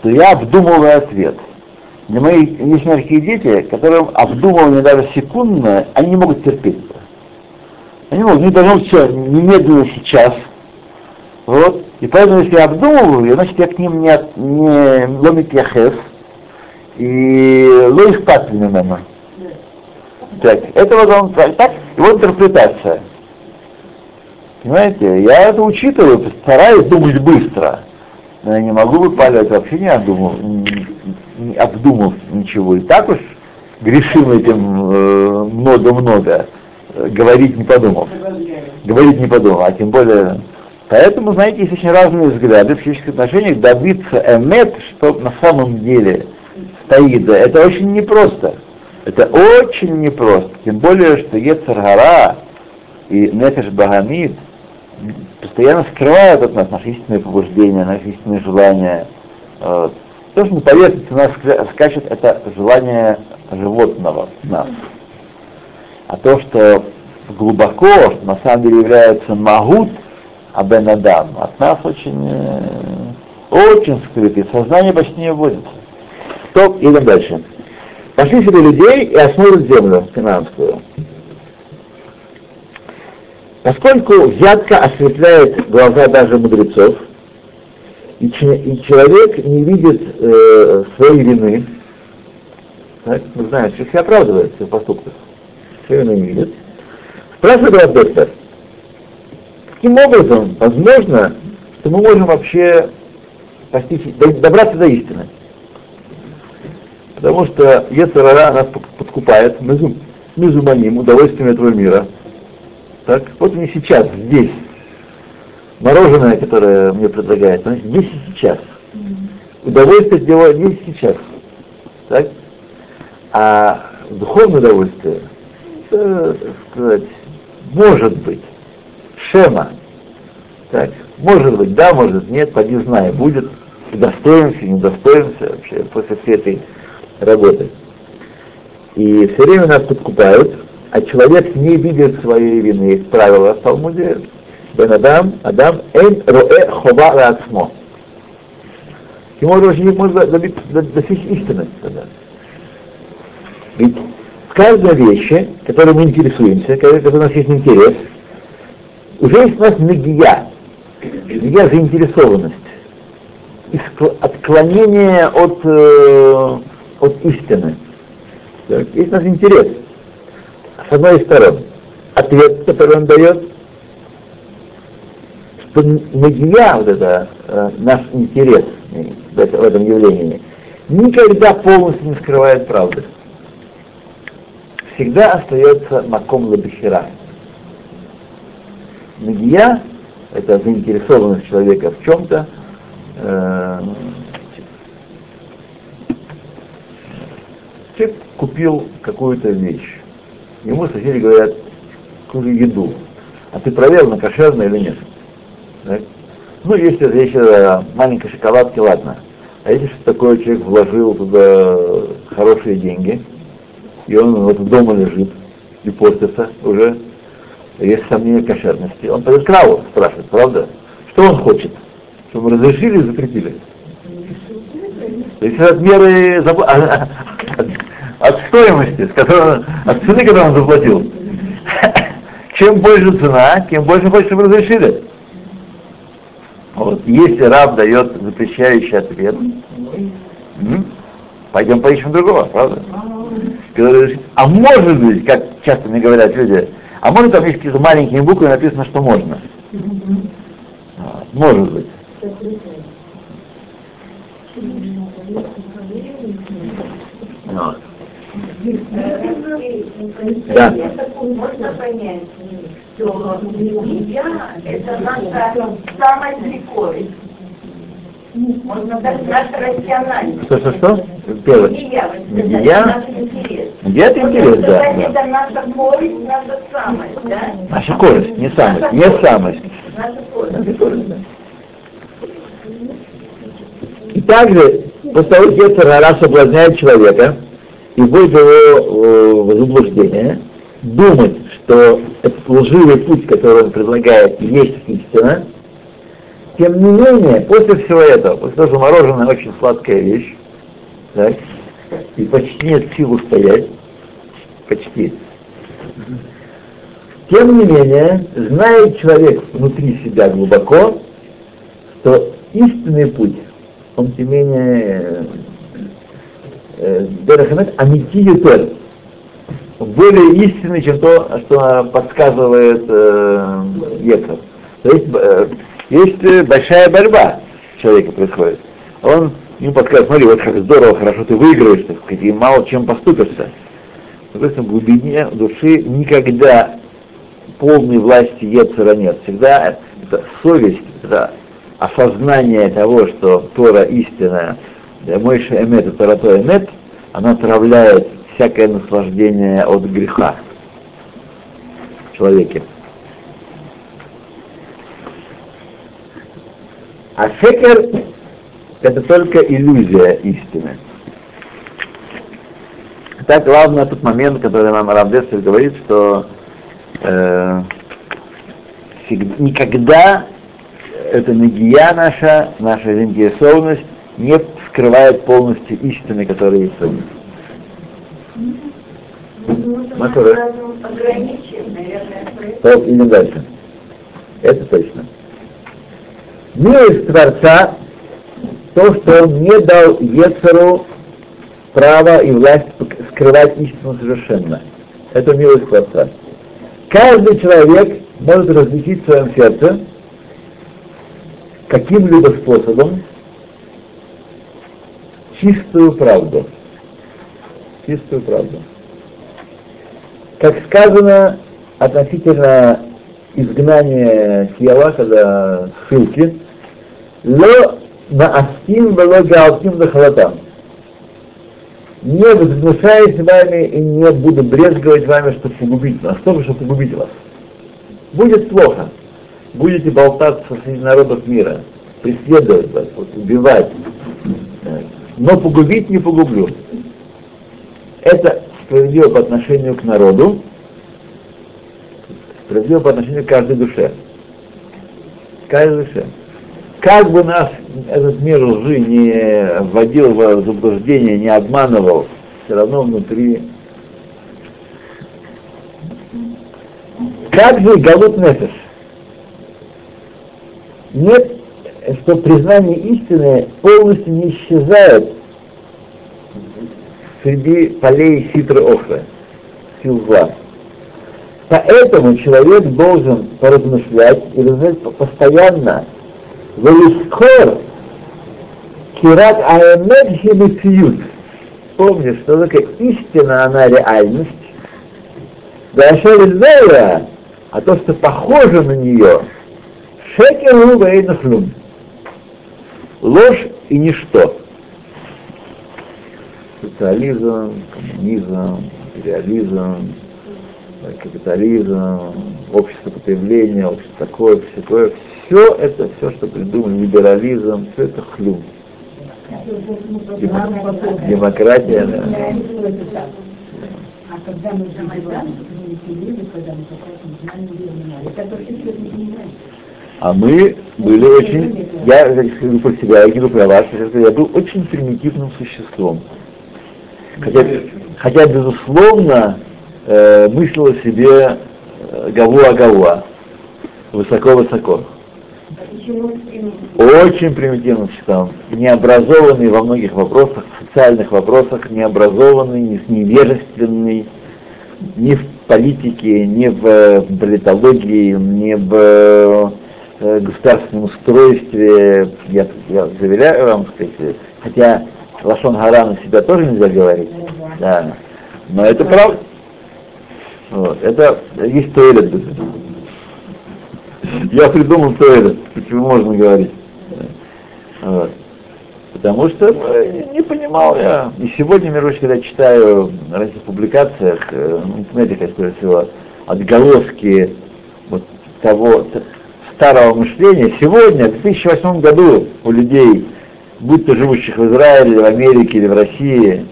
то я обдумываю ответ. Для моих есть такие дети, которым обдумывание даже секундное, они не могут терпеть. Они могут, не должно все немедленно сейчас. Вот. И поэтому, если я обдумываю, значит, я к ним не, не ломит яхес, и ло ихпат мимо. Так, это вот он, так, его интерпретация. Понимаете, я это учитываю, стараюсь думать быстро. Но я не могу выпаливать вообще не обдумав, не обдумав ничего. И так уж грешим этим э, много-много. Э, говорить не подумав. Говорить не подумав, а тем более... Поэтому, знаете, есть очень разные взгляды в физических отношениях. Добиться эмет, что на самом деле стоит, это очень непросто. Это очень непросто. Тем более, что Ецаргара и Нефеш Багамид постоянно скрывают от нас наши истинные побуждения, наши истинные желания. То, что на поверхности нас скачет, это желание животного в нас. А то, что глубоко, что на самом деле является магут Абен Адам, от нас очень, э, очень скрытый, сознание почти не вводится. Стоп, идем дальше. Пошли себе людей и осмотрят землю финансовую. Поскольку взятка осветляет глаза даже мудрецов, и, и человек не видит э, своей вины, так, мы знаем, что все оправдывает в своих поступках, все вины не видит, спрашивает доктор, каким образом возможно, что мы можем вообще постичь, добраться до истины? Потому что Ецарара нас подкупает, мы зуманим, удовольствием этого мира. Так, вот мне сейчас, здесь, мороженое, которое мне предлагают, оно здесь и сейчас. Удовольствие от него здесь и сейчас. Так? А духовное удовольствие, это, так сказать, может быть, шема. Так, может быть, да, может нет, поди знай, будет, достоимся, не достоимся вообще после всей этой работы. И все время нас подкупают, а человек не видит своей вины. Есть правило в Талмуде, Бен Адам, Адам, Эн Роэ Хова Рацмо. Ему уже не можно достичь истины. Ведь в каждой вещи, которой мы интересуемся, которой у нас есть интерес, уже есть у нас нагия, нагия заинтересованность, отклонение от э, от истины. Есть у нас интерес. С одной стороны, ответ, который он дает, что Нагия, вот это, э, наш интерес в этом явлении, никогда полностью не скрывает правды. Всегда остается маком лабихира. Нагия — это заинтересованность человека в чем-то, э, купил какую-то вещь. Ему соседи говорят, купи еду. А ты проверил, на кошерно или нет? Так? Ну, если речь о маленькой шоколадке, ладно. А если что такое человек вложил туда хорошие деньги, и он вот дома лежит и портится уже, есть сомнения кошерности, он пойдет к Раву, спрашивает, правда? Что он хочет? Чтобы разрешили или запретили? То есть от меры от, стоимости, с которой, от цены, которую он заплатил. Чем больше цена, тем больше хочет, чтобы разрешили. Вот. Если раб дает запрещающий ответ, пойдем поищем другого, правда? А может быть, как часто мне говорят люди, а может там есть какие-то маленькие буквы написано, что можно. Может быть. Вот. Да. Можно понять, что я это наша самая прикольная. Можно сказать, наша рациональность. Что, что, что? Первое. Я, Я? это интерес, да. Это наша користь, наша самость, да? Наша скорость, не самость, не самость. Наша да. И также, после того, как Ецер соблазняет человека и его э, в заблуждение, думать, что этот лживый путь, который он предлагает, есть истина, тем не менее, после всего этого, после того, что мороженое очень сладкая вещь, так, и почти нет сил устоять, почти, тем не менее, знает человек внутри себя глубоко, что истинный путь, он тем не менее Дерахамет Амитиютер, более истинный, чем то, что подсказывает э. То есть, э, есть большая борьба человека происходит. Он ему подсказывает, смотри, вот как здорово, хорошо ты выиграешь, так сказать, и мало чем поступишься. Но в этом глубине души никогда полной власти Ецера нет. Всегда это совесть, это осознание того, что Тора истинная, Мойша Эмет и Тора то Эмет, она отравляет всякое наслаждение от греха в человеке. А шекер — это только иллюзия истины. Так главное тот момент, который нам Равдесов говорит, что э, всегда, никогда эта нагия наша, наша заинтересованность не скрывает полностью истины, которые есть в. Матура. Ограничен, наверное, То или дальше. Это точно. Милость Творца, то, что он не дал Ецеру право и власть скрывать истину совершенно. Это милость Творца. Каждый человек может различить в своем сердце каким-либо способом чистую правду. Чистую правду. Как сказано относительно изгнания тела, когда ссылки, ло наастим вело гаалтим дахалатам. Не возгнушаюсь вами и не буду брезговать вами, чтобы погубить вас, только чтобы погубить вас. Будет плохо. Будете болтаться среди народов мира, преследовать вас, убивать. Но погубить не погублю. Это справедливо по отношению к народу, справедливо по отношению к каждой душе. Каждой душе. Как бы нас этот мир лжи не вводил в заблуждение, не обманывал, все равно внутри. Как же Галут Нефеш? Нет, что признание истины полностью не исчезает среди полей ситры охры, сил зла. Поэтому человек должен поразмышлять и размышлять постоянно Велисхор Кират Аэмет Химициют. Помни, что такое истина, она реальность. Дашер а то, что похоже на нее, шекеру вейнахлюм. Ложь и ничто. социализм, коммунизм, империализм, э, капитализм, общество потребления, общество такое, все такое. Все это, все, что придумали, либерализм, все это хлюм. Демо- Демократия, да. А когда мы Майдан, не когда мы как раз не. Это не. А мы были очень, я говорю про себя, я говорю про вас, я был очень примитивным существом. Хотя, хотя безусловно, э, мыслил о себе э, гавуа-гавуа, высоко-высоко. Очень примитивным существом, необразованный во многих вопросах, в социальных вопросах, необразованный, не- невежественный, ни в политике, ни в э, политологии, ни в э, государственном устройстве, я, я заверяю вам, сказать, хотя Лашон Гара на себя тоже нельзя говорить, да, но это правда. Вот, это есть туалет. Я придумал туалет, почему можно говорить. Вот. Потому что э, не понимал я. И сегодня, между прочим, когда читаю в разных публикациях, э, в интернете, как скорее всего, отголоски вот того старого мышления, сегодня, в 2008 году у людей, будь то живущих в Израиле, в Америке или в России,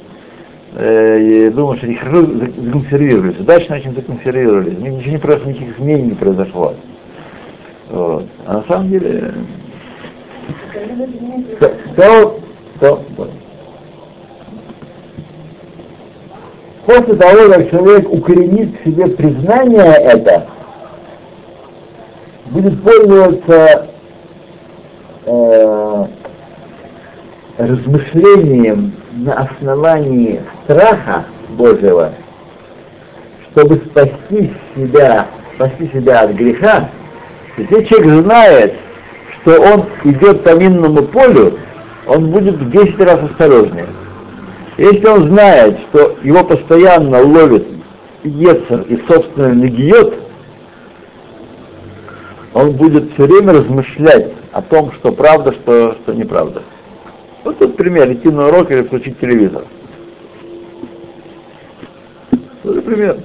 э, думаю, что они хорошо за- законсервировались, удачно очень законсервировались, ничего не произошло, никаких изменений не произошло. Вот. А на самом деле, то, то, то- вот. После того, как человек укоренит в себе признание это, будет пользоваться э, размышлением на основании страха Божьего, чтобы спасти себя, спасти себя от греха, если человек знает, что он идет по минному полю, он будет в 10 раз осторожнее. Если он знает, что его постоянно ловит Ецер и собственно нагиет, он будет все время размышлять о том, что правда, что, что неправда. Вот тут пример, идти на урок или включить телевизор. Вот пример.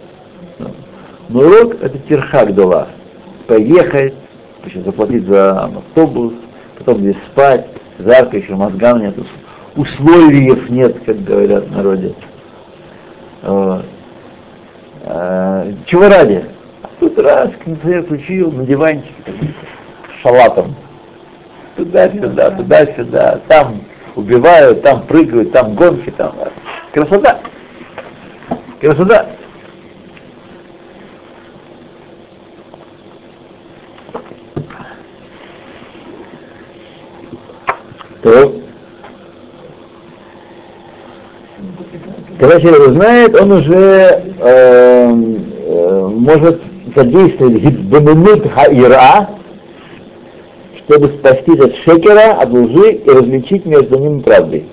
Но урок это тирхак дола. Поехать, заплатить за автобус, потом здесь спать, жарко, еще мозгам нет, условиев нет, как говорят в народе. А, чего ради? Тут раз кондиционер включил на диванчике с шалатом. Туда-сюда, туда-сюда, там убивают, там прыгают, там гонки, там. Красота! Красота! То, когда человек знает, он уже э, э, может задействовать гидбаминут хаира, чтобы спасти от шекера, от лжи и различить между ними правдой.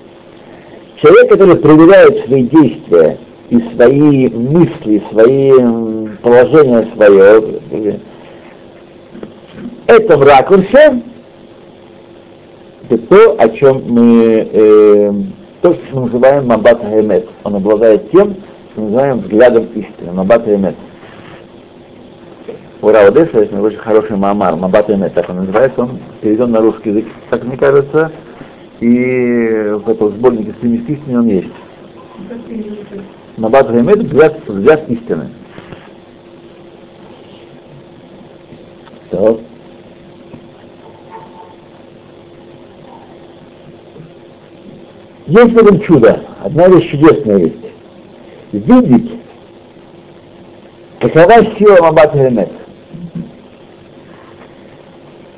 Человек, который проверяет свои действия и свои мысли, свои положения свое, э, этом ракурсе, это то, о чем мы, э, то, что мы называем Мабат Эмет. Он обладает тем, что мы называем взглядом истины, Мабат. У Рау Одесса есть очень хороший мамар, Мабат Эмет, так он называется, он переведен на русский язык, так мне кажется, и в этом сборнике «Стремись к истине» он есть. Мабат Эмет — взгляд, взгляд истины. Так. Есть в этом чудо, одна вещь чудесная есть. Видеть, какова сила Мабат Эмет.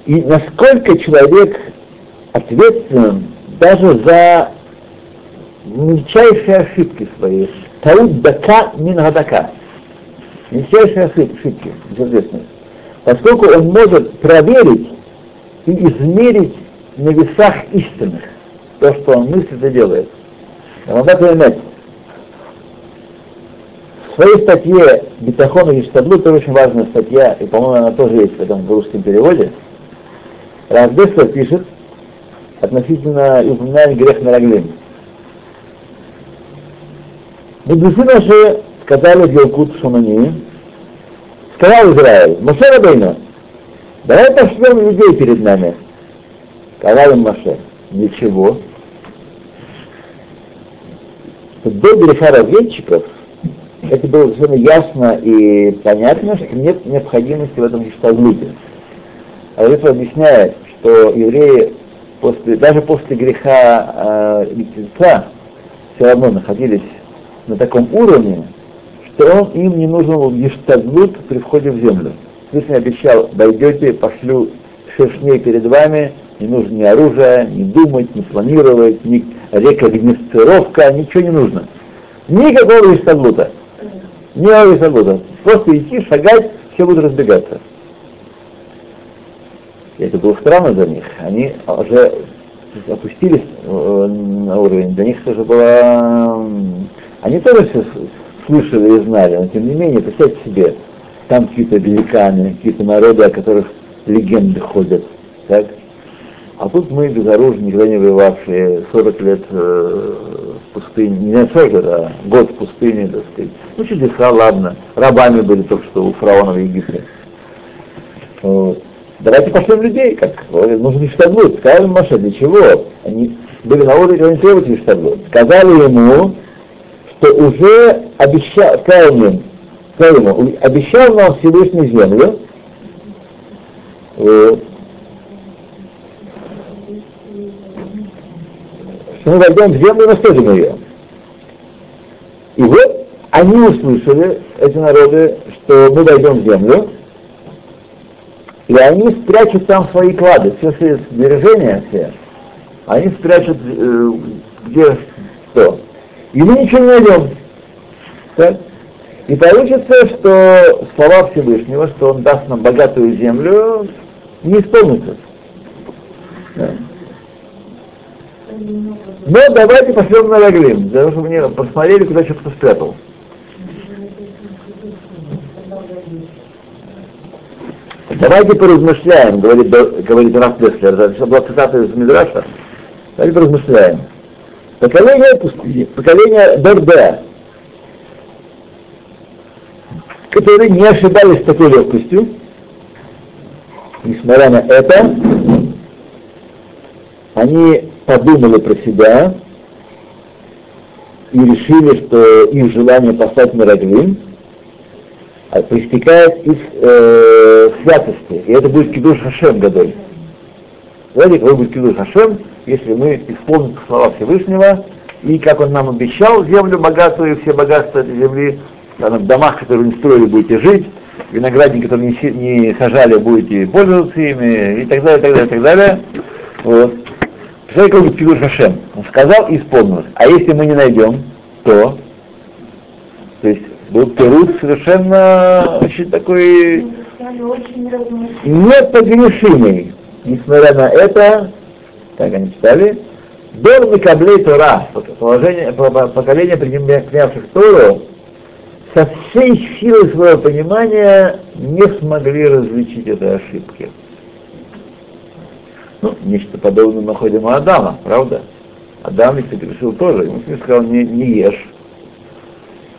И насколько человек ответственен даже за мельчайшие ошибки свои. Таут дака мин гадака. Мельчайшие ошибки, безответственность. Поскольку он может проверить и измерить на весах истинных то, что он мыслит и делает. Рамабат Эмет. В своей статье «Бетахон и Штаблу» тоже очень важная статья, и, по-моему, она тоже есть в этом русском переводе. Равдеса пишет относительно упоминания грех Мераглим. Мудрецы наши сказали в Елкут Шамани, сказал Израиль, Моше Рабейна, давай пошлем людей перед нами. Сказал им Моше, ничего. До греха разведчиков это было совершенно ясно и понятно, что нет необходимости в этом гештаглуте. А это объясняет, что евреи после, даже после греха э, все равно находились на таком уровне, что он, им не нужен был гештаглут при входе в землю. Всевышний обещал, дойдете, пошлю шершней перед вами, не нужно ни оружия, ни думать, ни планировать, ни рекогносцировка, ничего не нужно. Никакого гештаглута. Никакого гештаглута. Просто идти, шагать, все будут разбегаться. И это было странно для них. Они уже опустились э, на уровень. Для них тоже было... Они тоже все слышали и знали, но тем не менее, представьте себе, там какие-то великаны, какие-то народы, о которых легенды ходят. Так? А тут мы безоружные, никогда не воевавшие, 40 лет э, в пустыне, не 40 лет, а год в пустыне, так сказать. Ну, чудеса, ладно. Рабами были только что у фараона в Египте. Вот. Давайте пошлем людей, как нужно штаблут. Сказали Маше, для чего? Они были на уровне, они требовали штаблут. Сказали ему, что уже обещал, сказал ему, сказал ему, обещал нам Всевышний землю, что мы войдем в землю и наступим ее. И вот они услышали, эти народы, что мы войдем в землю, и они спрячут там свои клады, все свои сбережения все, они спрячут э, где что. И мы ничего не найдем. Так? И получится, что слова Всевышнего, что Он даст нам богатую землю, не исполнится. Да. Но давайте пошлем на Раглим, для того, чтобы мне посмотрели, куда что-то спрятал. Давайте поразмышляем, говорит, говорит Раф Деслер, это была цитата из Мидраша. Давайте поразмышляем. Поколение пустыни, поколение Дорде, которые не ошибались с такой легкостью, несмотря на это, они подумали про себя и решили, что их желание послать Мираглим а проистекает из э, святости. И это будет Кидуш Хашем годой. Знаете, какой будет Кидуш Хашем, если мы исполним слова Всевышнего, и как он нам обещал землю богатую, все богатства этой земли, в домах, которые не строили, будете жить, виноградники, которые не, не сажали, будете пользоваться ими, и так далее, и так далее, и так далее. Вот. Представляете, какой будет Кидуш Хашем? Он сказал и исполнилось. А если мы не найдем, то, то есть был перут совершенно очень такой непогрешимый. Несмотря на это, как они читали, Дор Микаблей Тора, положение, поколение, принявших Тору, со всей силой своего понимания не смогли различить этой ошибки. Ну, нечто подобное находим у Адама, правда? Адам ведь решил тоже, ему сказал, не, не ешь,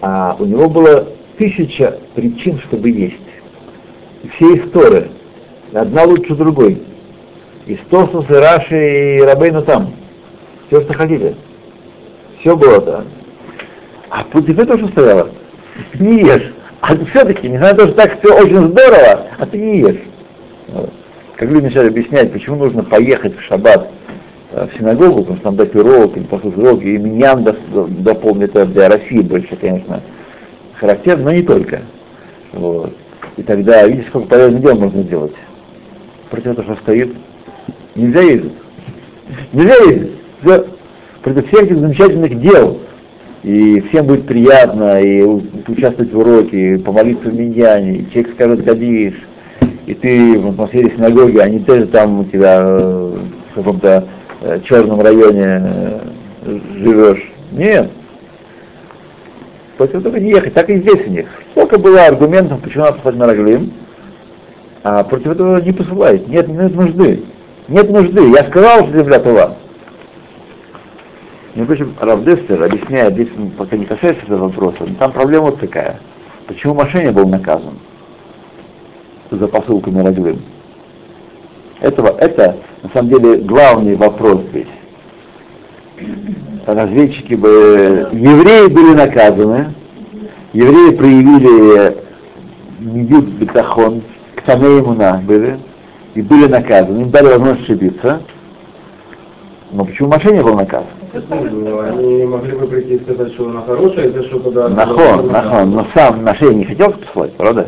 а у него было тысяча причин, чтобы есть. Все истории, одна лучше другой. И Стосус, и Раши, и Рабейну там. Все, что хотите. Все было, да. А против этого что стояло? Не ешь. А все-таки, несмотря на то, что так все очень здорово, а ты не ешь. Как люди начали объяснять, почему нужно поехать в шаббат в синагогу, потому что там дать урок или послушать урок, и миньян дополнит это для России больше, конечно, характерно, но не только. Вот. И тогда, видите, сколько полезных дел можно делать. Против этого, что стоит, нельзя ездить. Нельзя ездить. Все. Против всех этих замечательных дел. И всем будет приятно, и участвовать в уроке, и помолиться в миньяне, и человек скажет «Кадиш», и ты в атмосфере синагоги, а не ты там у тебя э, в каком-то э, черном районе э, живешь. Нет. Против этого не ехать. Так и здесь у них. Сколько было аргументов, почему надо послать Мараглим, а против этого не посылает. Нет, нет нужды. Нет нужды. Я сказал, что земля тува. Между прочим, Равдестер объясняет, здесь он пока не касается этого вопроса, но там проблема вот такая. Почему Мошенник был наказан за посылку Мираглым? Этого, это, на самом деле, главный вопрос здесь. Разведчики бы... Евреи были наказаны, евреи проявили медют бетахон, к Тамеимуна были, и были наказаны, им дали возможность ошибиться. Но почему мошенник был наказан? Они могли бы прийти и сказать, что она хорошая, это что тогда... Нахон, нахон, но сам мошенник не хотел послать, правда?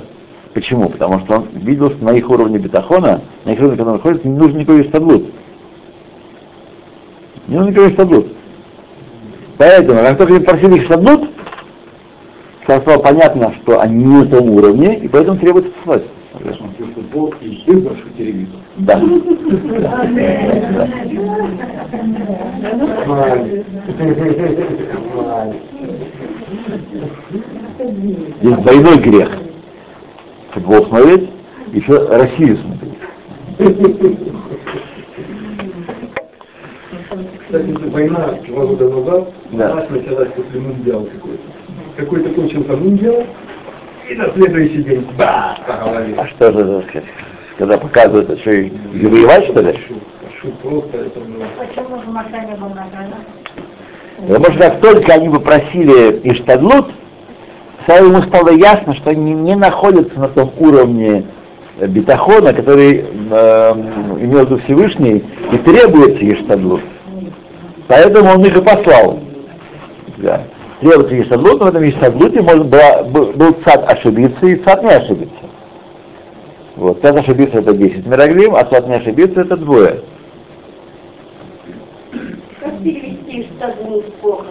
Почему? Потому что он видел, что на их уровне бетахона, на их уровне, который находится, не нужен никакой штаблут. Не нужен никакой штаблут. Поэтому, как только они просили их штаблут, стало понятно, что они не на том уровне, и поэтому требуется футбол и телевизор. Да. Здесь двойной грех. Футбол смотреть, еще Россию смотреть. Кстати, война два года назад, Да. она началась после мундиала какой-то. Какой-то кончился мундиал, и на следующий день, ба, по голове. А что же, так сказать, когда показывают, это что, и воевать, что ли? Шут, просто, это было... Почему же Мошенник был наказан? Потому что как только они попросили Иштадлут, сразу ему стало ясно, что они не находятся на том уровне э, бетахона, который э, имел в виду Всевышний, и требуется Иштадлут. Поэтому он их и послал. Да. Требуется Иштадлут, но в этом было, был, был цад ошибиться и цад не ошибиться. Вот, цад ошибиться это 10 мироглим, а цад не ошибиться это двое. Как перевести штадлу плохо?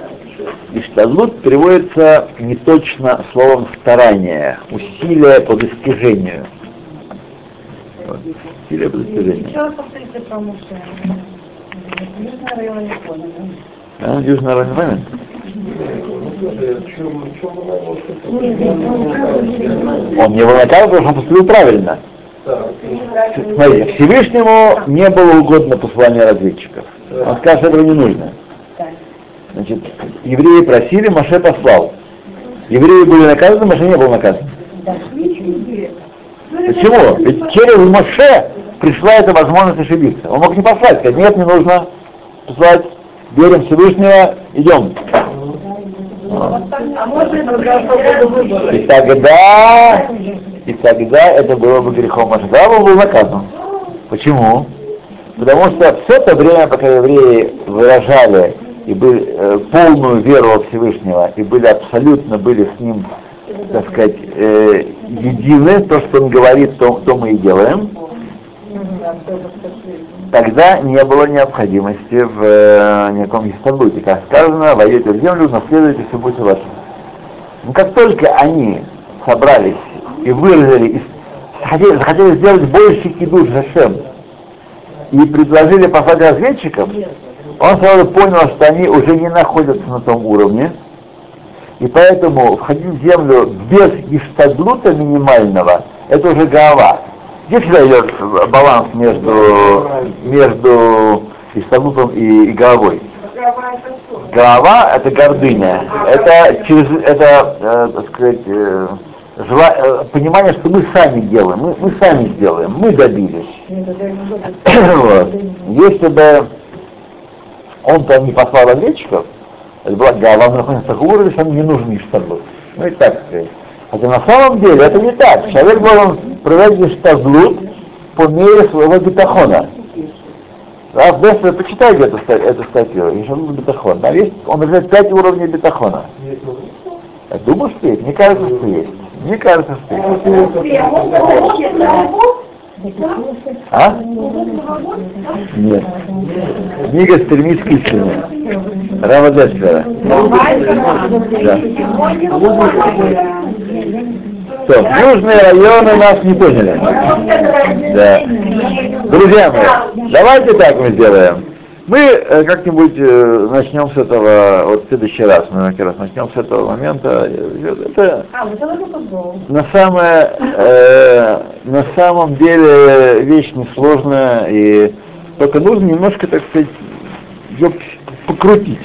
Иштадлут переводится не точно словом старание, усилие по достижению. Вот. Усилие по достижению. Еще раз повторите про Мошенника. Южный район Японии. А, Южный район что-то- Он не был наказан, потому что он поступил правильно. Так, Смотрите, Всевышнему не было угодно послание разведчиков. Он сказал, что этого не нужно. Значит, евреи просили, Маше послал. Евреи были наказаны, Маше не был наказан. Почему? Ведь через Моше пришла эта возможность ошибиться. Он мог не послать, сказать, нет, не нужно послать, верим Всевышнего, идем. А? И тогда, и тогда это было бы грехом Моше. Тогда он был наказан. Почему? Потому что все то время, пока евреи выражали и были э, полную веру во Всевышнего и были абсолютно были с ним, так сказать, э, едины, то, что он говорит, то, то мы и делаем, тогда не было необходимости в э, никаком истаблуте. Как сказано, войдете в землю, наследуйте все будете ваши. Но как только они собрались и выразили, и захотели, сделать больше кидуш Зашем, и предложили послать разведчиков, он сразу понял, что они уже не находятся на том уровне, и поэтому входить в землю без иштадлута минимального, это уже голова. Здесь всегда идет баланс между, между иштадлутом и, и головой. Голова это гордыня, это через это, э, так сказать, э, жела- э, понимание, что мы сами делаем, мы, мы сами сделаем, мы добились. вот. Если бы он там не послал разведчиков, это была голова он находится уровне, что не нужен иштадлут. Ну и так сказать. Хотя на самом деле это не так. Человек должен проводить иштадлут по мере своего бетахона. Раз Бестер, почитайте эту, ста- эту статью, Ишадлут бетахон. Там есть, он разделяет пять уровней бетахона. Я думаю, что есть. Мне кажется, что есть. Мне кажется, что есть. А? Нет. Книга «Стремись к истине». Рава Деслера. Да. Все, южные районы нас не поняли. Да. Друзья мои, давайте так мы сделаем. Мы э, как-нибудь э, начнем с этого, вот в следующий раз мы как раз начнем с этого момента. Это А, на самое, э, на самом деле вещь несложная и только нужно немножко, так сказать, ее покрутить.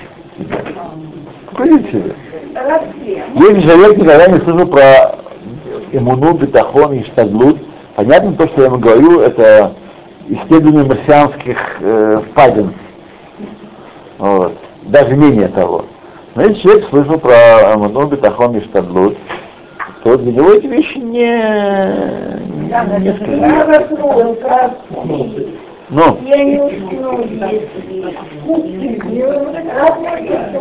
Купите себе. Если человек никогда не слышал про иммуну, бетахон и штаглут, понятно то, что я ему говорю, это исследование марсианских э, впадин. Вот. Даже менее того. Но если человек слышал про иммуну, бетахон и штаглут, то для него эти вещи не, не скрывают. Ну. Я не усну.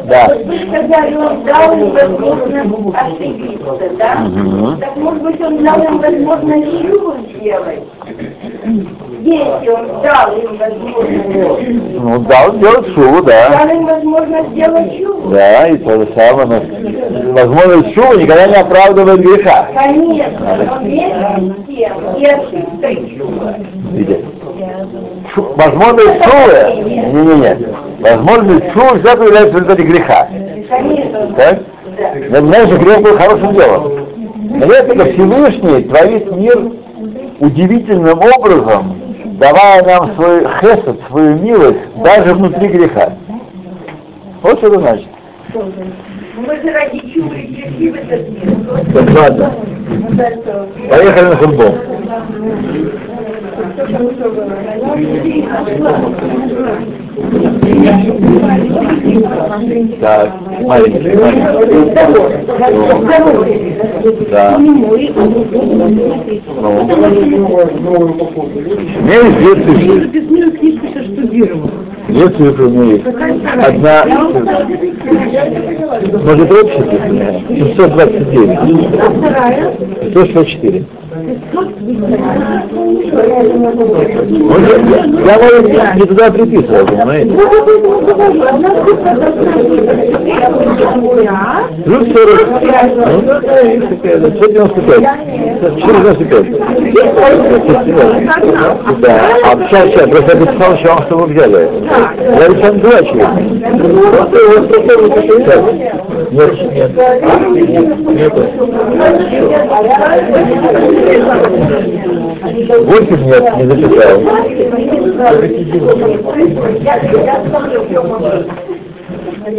Да. Вы сказали, он дал им возможность ошибиться, да? Мгм. Так может быть он дал им возможность чудо сделать? Если он дал им возможность, Ну, да, он делает шуву, да. дал им возможность сделать чудо. Да, и то же самое. но, Возможно, шува никогда не оправдывает греха. Конечно, но вместе с тем и ошибка и чудо. Видите? Шу- Возможность шувы, не-не-не, возможность шувы всегда появляется в результате греха. Так? Но знаешь, грех был хорошим делом. Но этого Всевышний творит мир удивительным образом, давая нам свой хесед, свою милость, даже внутри греха. Вот что это значит. Мы же ради чуда и пришли в этот мир. Так, ладно. Поехали на футбол. Так, маленький, маленький. Да. Ну. У меня есть. Одна, может общая цифра? 729. 164. Я, может, не туда приписывал, понимаете? Плюс 40. Ну, да, есть такая, да, 195. 495. Да, а сейчас, сейчас, просто я написал, что вам, что вы взяли. Я ведь сам. Так. Нет, нет. Нет. Восемь нет, не записал. Что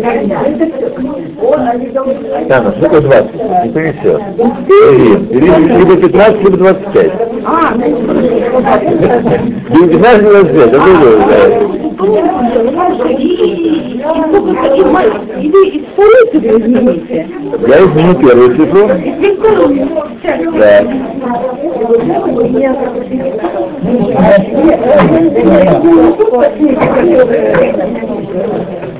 такое 20? Не принесет. Бери, либо 15, либо 25. Либо 15, либо 25, это другое, Я изменю первую цифру. Да.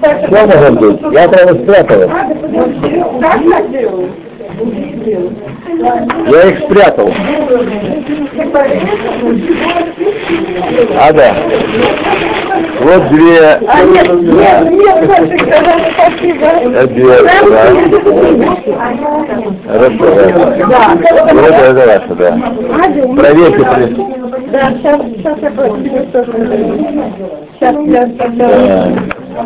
Что может быть? Я прямо спрятал. Я их спрятал. А, да. Вот две... А нет, нет, нет, спасибо. э, Две, да. Хорошо, да. Вот это, ваше, да. Проверьте, при- Да, сейчас, сейчас я просто Сейчас я Да.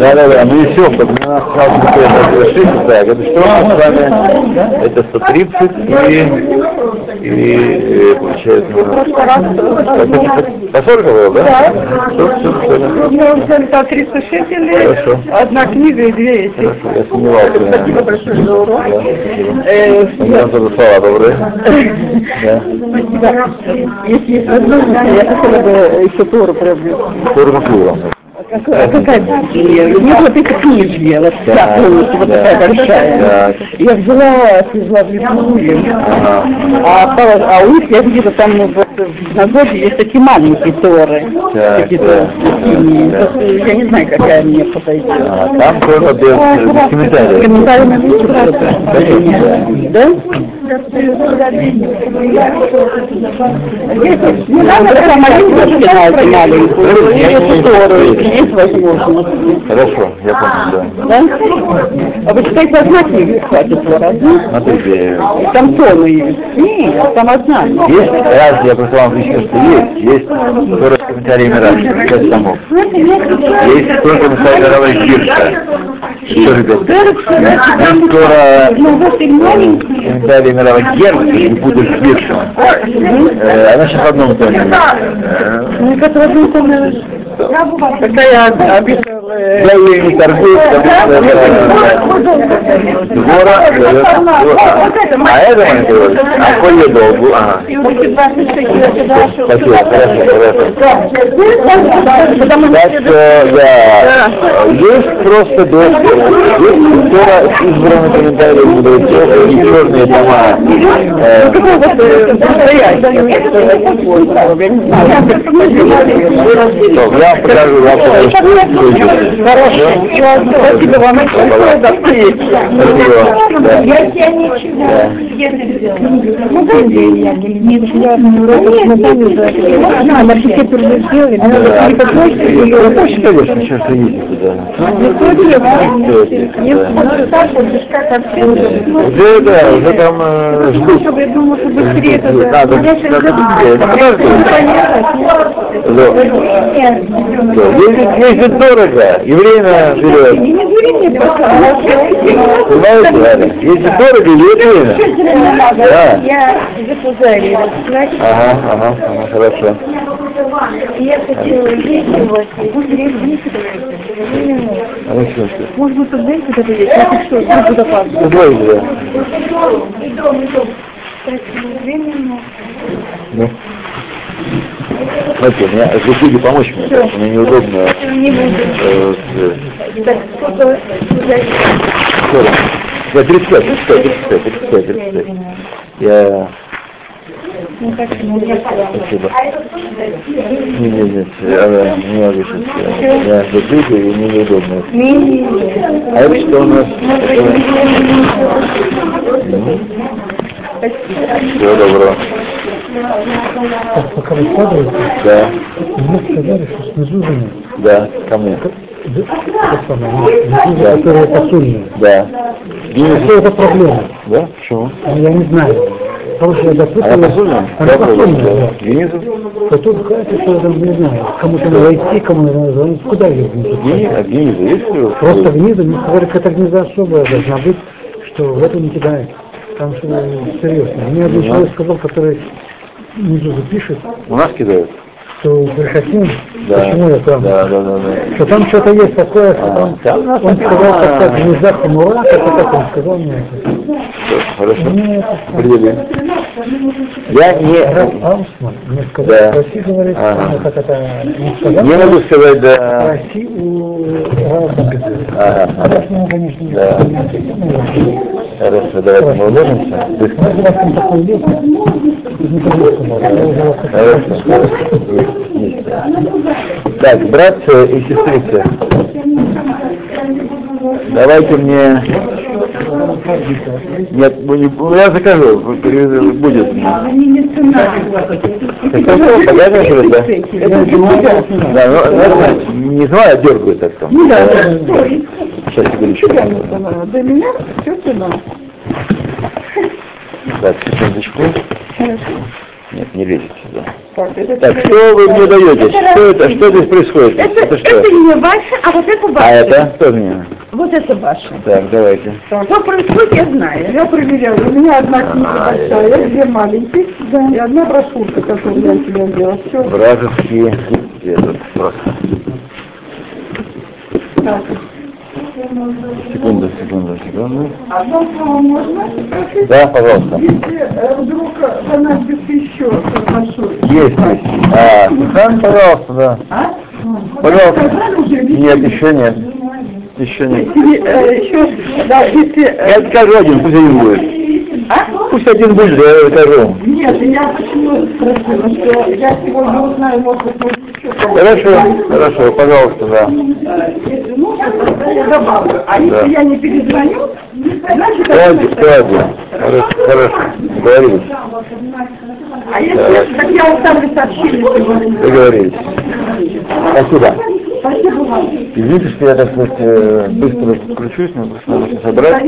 Да, да, мы еще, надо сразу это решить, так, это что у с вами? Это 130 и, и, э, получается, у по 40 было, да? Все, все, все, да. Мы взяли по 300 шекелей, Хорошо. одна книга и две эти. Хорошо, я сомневался. Спасибо большое за урок. Да, Э, У меня тоже слова добрые. Да. Если есть возможность, я хотела бы еще Тору приобрести. Тору вам. Какая, какая Библия? Нет, вот эта книжья, вот вся полностью, вот такая большая. Я взяла, отвезла в Ага. а, а у них я видела там ну, вот, в Нагоде есть такие маленькие торы, какие-то синие. Я не знаю, какая мне подойдет. А, там комментариев. Комментарий напишите Конечно, Да? Не надо такая маленькая знаете, маленькую. Есть возможность. Хорошо, я понял, да. Да? А вы читаете одна книга, хватит Тора, одна? Смотрите, Там томы есть. Нет, там одна. есть, раз я просто вам объясню, что есть, есть Тора с комментариями Раши, пять томов. Есть Тора с комментариями Рава Гирша. Что же это? Мы мировой герб и будут свершим. Э, Она сейчас в одном томе. Какая обычно я ее не торгую, потому что это двора, а это моя говорит, а коль долгу, ага. Спасибо, хорошо, хорошо. Да, есть просто дождь, есть культура избранных комментариев мудрецов и черные дома. Я покажу, я покажу. Хорошо. Спасибо вам большое за встречу. Да. Я тебя ничего Да. не. Ну, дайте я нет, я на уроках на сами за на архитектуру мы сделали, Да. или по почте, или Ну, по почта, конечно, сейчас ездит туда. Не Да. вот как вообще Уже, да, уже там э, ждут. Чтобы я думала, что быстрее это Надо, надо быстрее. Ну, подожди. Да. Да. Ездить, ездить дорого, время берет. Понимаете? Ездить дорого, время. Да. Я Ага, ага, ага, хорошо. я хочу есть ну что? Может быть, тут дайте это есть, я хочу, что буду папа. Удвоить, да. Ну. Знаете, у меня решили помочь мне, потому что мне неудобно. Не э, э, Так, сколько Скоро. Я 35, 35, 35, 35, 35. Я... Ну, ну, Спасибо. Нет, нет, нет, я не могу сейчас. Я закрыта и мне неудобно. А это что у нас? Всего доброго. Пока вы складываете, Да, мне сказали, что же нет. да, ко мне. Это самое, внизу Да. которые посульные. Да. Что это проблема? Да? Почему? Ну, Я не знаю. Потому что я Она допустил, посульная? она посульная, да. Внизу? То тут кажется, что там, не знаю, кому-то надо идти, кому надо звонить, куда ее внизу? Вниз, а внизу есть? Просто внизу, мне сказали, какая-то гнезда особая должна быть, что в это не кидают. Там что серьезно. Мне один Ну, человек сказал, который внизу запишет, У нас кидают? что Верхотин, Да. почему я там, Да, да, да, да. что там что-то есть такое, что А, там, там он сказал, как так, гнезда Хамура, как так он сказал мне это. Хорошо. Определим. Я не... Аусман мне сказал, Да. спроси, говорит, Ага. как это не сказал, Не могу сказать, да. спроси у Ага, А конечно, не Да. Знаю. Хорошо, давайте мы уложимся. Ну. Так, братцы и сестрицы, давайте мне... Нет, не- ну, я закажу, будет. Понятно, что это? Да, ну, не знаю, а дергаю так там. Ну да, Да. да. Сейчас, секундочку. Для меня все цена. Так, секундочку. Нет, не лезет сюда. Так, это, Так, что вы мне даете? Что это? Что здесь происходит? это, Это что? это не ваше, а вот это ваше. А это? Что мне? Вот это ваше. Так, давайте. Что происходит, я знаю. Я проверяю. У меня одна книга большая, две маленькие, и одна брошюрка, которую я тебе делала. Все. Вражеские этот просто. Так. Секунду, секунду, секунду. Одно слово можно спросить? Да, пожалуйста. Если э, вдруг понадобится еще большой. Есть здесь. А, да, пожалуйста, да. А? Пожалуйста. Нет, еще нет. Еще нет. Э, еще, да, если... э, Я скажу один, пусть один будет. А? Пусть один будет, я скажу. Нет, я почему спросила, что я сегодня узнаю, может быть, еще. Хорошо, хорошо, пожалуйста, да. Э, Если нужно, тогда я добавлю. А если Да. я не перезвоню, значит, кто один. Хорошо, хорошо. Договорились. а если, Давай. так я оставлю сообщение. Договорились. Спасибо. Извините, что я, так сказать, э, быстро включусь, но просто надо все собрать.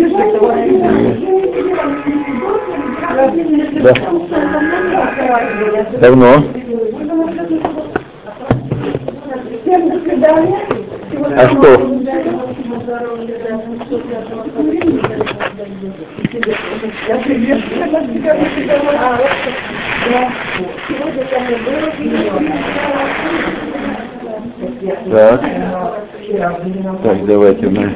Да. Давно. А что? Так. Так, давайте мы.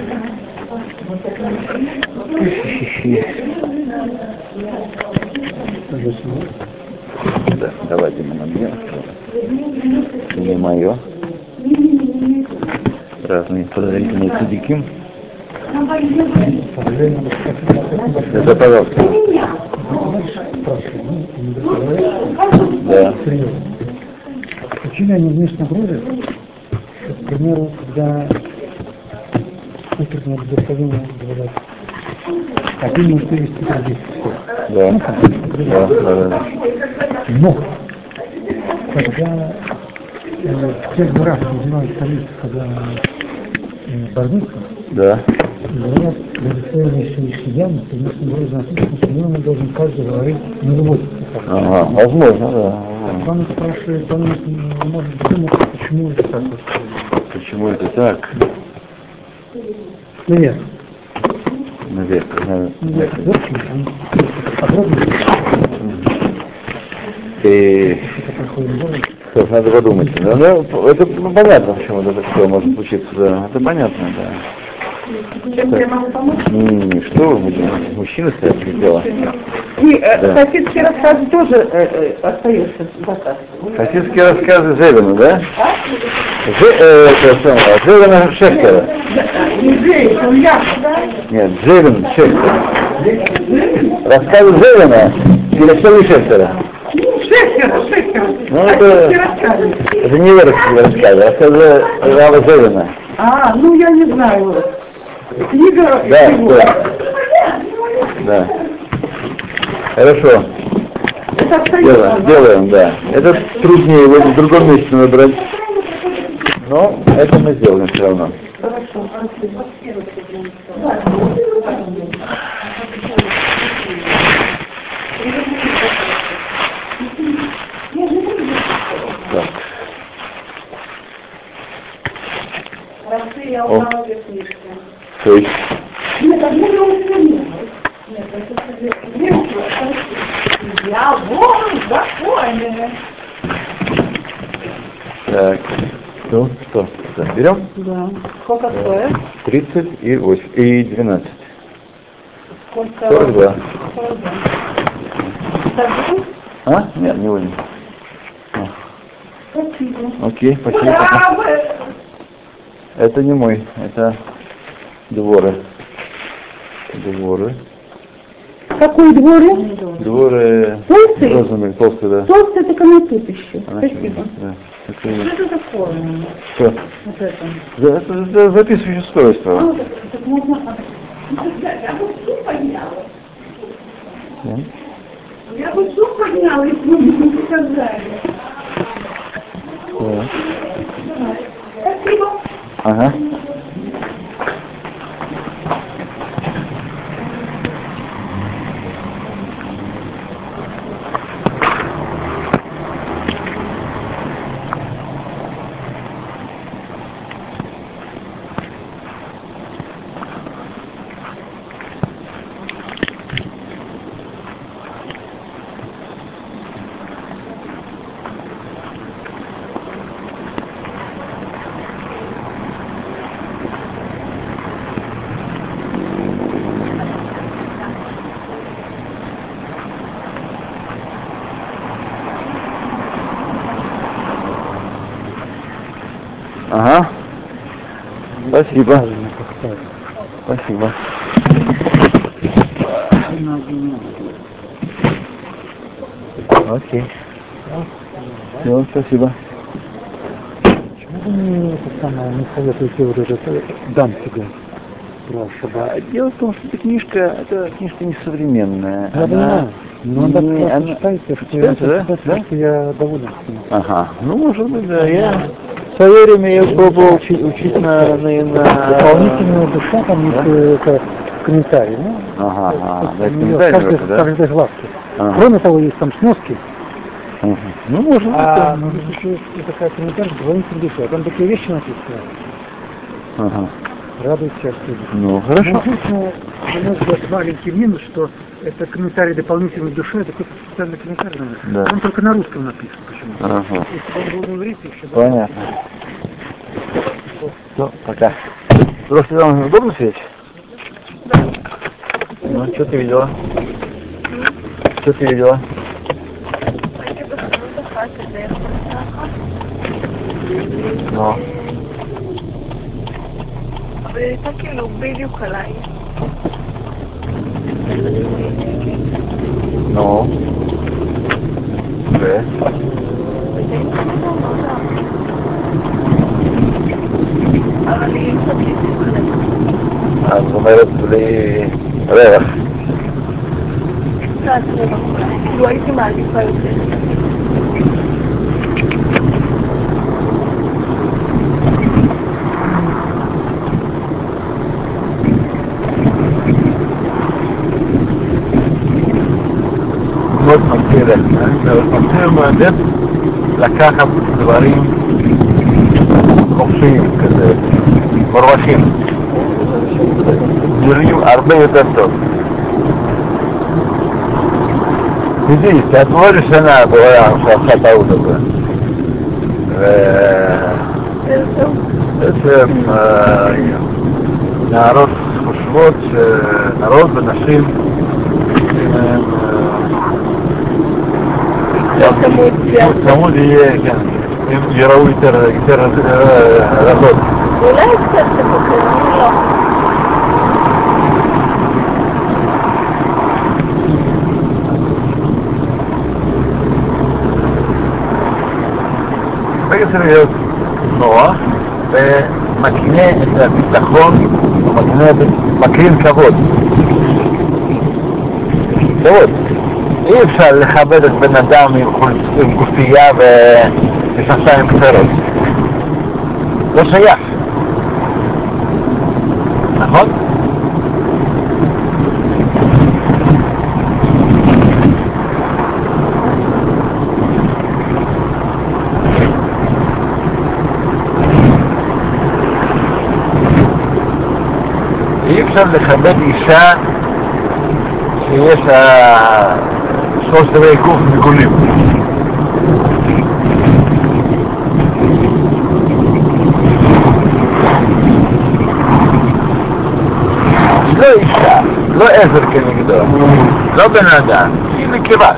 Да, давайте мы на мне. Не мое. Разные подозрительные судики. Это, пожалуйста. Да. Учили они в местном что, к примеру, когда утреннее благословение говорят, а ты можешь перевести традицию. Да. Да, да, да. Но, когда э, в горах, называют столиц, когда э, Бармицу, Да. говорят, благословение сегодняшний день, в местном роде написано, что он должен каждый говорить на любой язык. Ага, возможно, да. Он спрашивает, он не может думать, почему это так. Почему это так? Нет, Наверное. нет, он подробно, И надо подумать. Да, ну, это ну, понятно, почему это такое может случиться. Да. Это понятно, да. Чем я могу помочь? М, Что вы будете? Мужчины стоят без дела. И э, Да. соседский рассказ тоже э, э, остается заказ. Хасидские рассказы Зевина, да? Зе, э, это самое, Зевина Шехтера. Музей, ну я, да? Нет, Зевин Шехтер. Рассказы Зевина или Шевы Шехтера? Шехера, шехера. Ну, это, это не верховские рассказы, рассказы Рава Зевина. А, ну я не знаю. Книга Да, да. Да. Хорошо. Это. Делаем, делаем, да. Это труднее его в другом месте выбрать. Но это мы сделаем все равно. Так. Книжки. То есть, Нет, одну я уже не Нет, это Я вон, законе. так. Ну, что? Да, берем? Да. Сколько стоит? 30 и 8, и 12. Сколько? 42. 42. Сожгу? А? Нет, не будем. А, Спасибо. Окей, спасибо. Куда вы? Это не мой, это дворы. Дворы. Какой дворе? Дворы Толстый? розовые, толстые, да. Толстый это канатут еще. Она Спасибо. Да. Что это такое? Что? Вот это. Да, это, это записывающее устройство. А, так, так можно... Я бы суп подняла. Да. Я бы суп подняла, если бы не сказали. Да. Спасибо. Ага. Спасибо. Спасибо. Окей. Все, спасибо. Почему вы не, это самое, не советуете вот этот э, Данцига Дело в том, что эта книжка, эта книжка несовременная. Я Она но не- просто она- читается, что я, да? Да? что я доволен. Ага, ну может быть, да. Я свое время я пробовал учить, учить на, на, на... Дополнительная душа там есть Да? э, это комментарий, ну, Ага, ага, да, это комментарий каждой, да? каждой. Ага. Кроме того, есть там сноски, Мгм. Ну, быть, а да. ну, здесь еще есть такая комментарий, дополнительная душа, там такие вещи написаны. Ага. радует сердце. Ну, хорошо. Единственное, у нас есть маленький минус, что это комментарий дополнительной душе, это какой-то специальный комментарий, наверное. Да. Он только на русском написан почему-то. Ага. Если бы он был на иврите, еще бы- Понятно. Ну, пока. Просто вам удобно сидеть? Ну, что ты видела? Что ты видела? Ну, אבל היא הייתה כאילו בדיוק עליי. ну. ו? אבל היא קצת להתחלק. אז זאת אומרת בלי ריח. קצת רווח אולי. כאילו הייתי מעדיפה יותר. מאוד מזכיר לי, מאוד מזכיר מהדף לקחת דברים חופשיים כזה, מרווחים. נראים הרבה יותר טוב. תדעי, כי את לא ראשונה בעולם שעשה טעות הזה. ובעצם אה, נערות חושבות שנערות ונשים אה, רזות. אולי קצת צמוד, אני לא. ברגע צריך להיות נוח ומקנה את הביטחון, או מקנה, מקרין כבוד. כבוד. אי אפשר לכבד את בן אדם עם, גופייה ומכנסיים קצרות. לא שייך. נכון? אי אפשר לכבד אישה שיש לה שלושת רבעי גוף מגולים. לא אישה, לא עזר כנגדו, לא בן אדם, היא נקבה.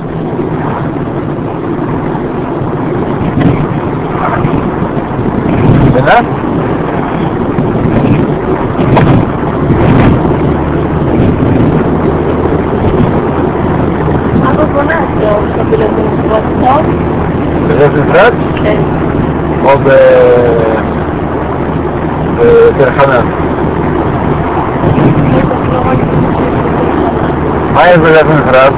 מבינה? בלבן מפרט טוב? בלב נפרד כן. או ב... בתל חנן? מה יש בלב נפרד?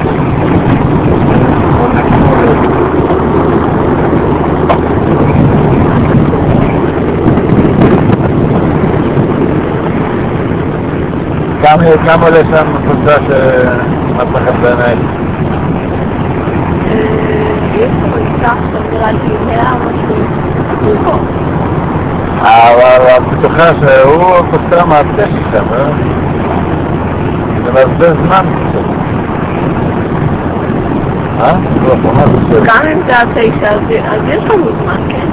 כמה כמה עולה שם קבוצה שמצא חן בעינייך? אבל את בטוחה שהוא פסע מעשה שם, אה? זה מבזבז זמן קצת. אה? לא, ממש בסדר. גם אם זה עד תשע, אז אז יש לנו זמן, כן?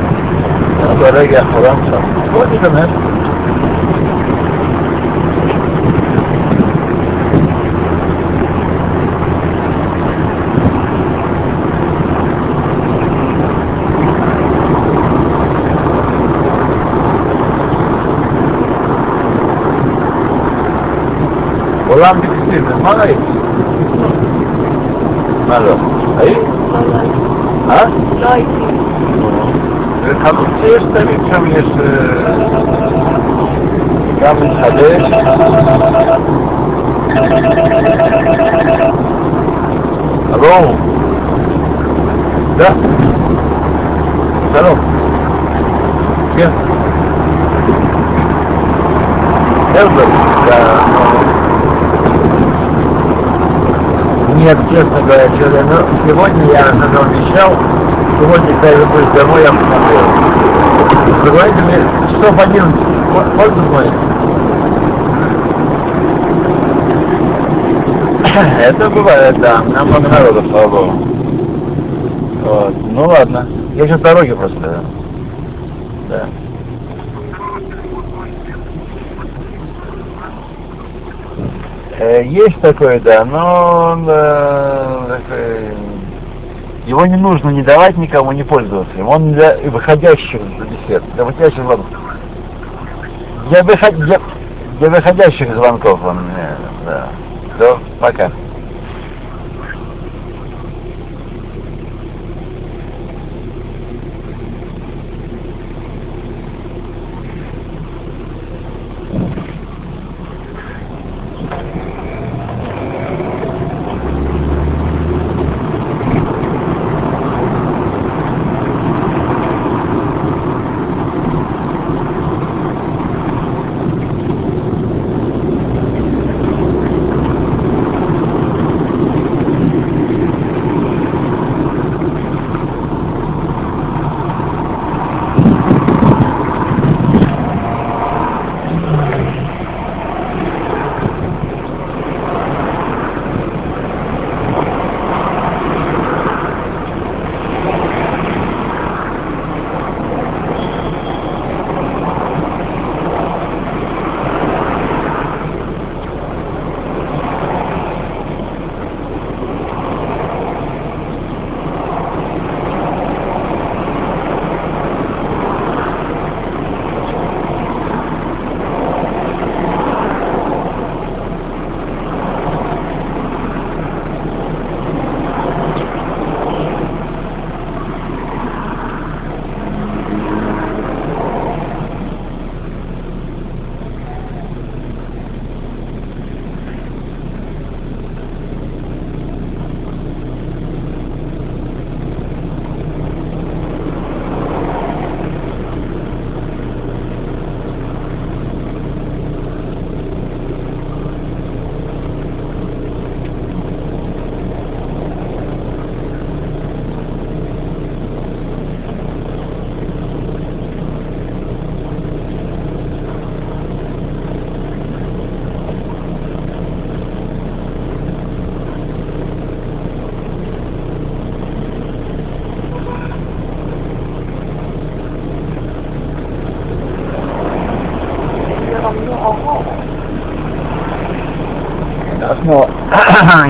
אה, ברגע האחרון שם. בוא נשתמש. כולם בפנים, מה ראית? מה לא? ראית? אה? לא הייתי. חלוצי יש תמיד שם יש... גם מתחדש. ברור. שלום. כן. הרברט. Нет, честно говоря, сегодня, но ну, сегодня я даже обещал, сегодня, когда я вернусь домой, я посмотрю. Вы говорите мне, часов 11, отпуск мой. Это бывает, да, нам много народу слава богу. Вот. Ну ладно, я сейчас в дороге просто. Есть такой, да, но он, э, его не нужно не давать никому, не пользоваться им. Он для выходящих за бесед, для выходящих звонков. Для, выход, для, для выходящих звонков он, да. Все, пока.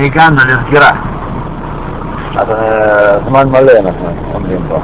הגענו לסגירה. אז אה, זמן מלא אנחנו עומדים פה.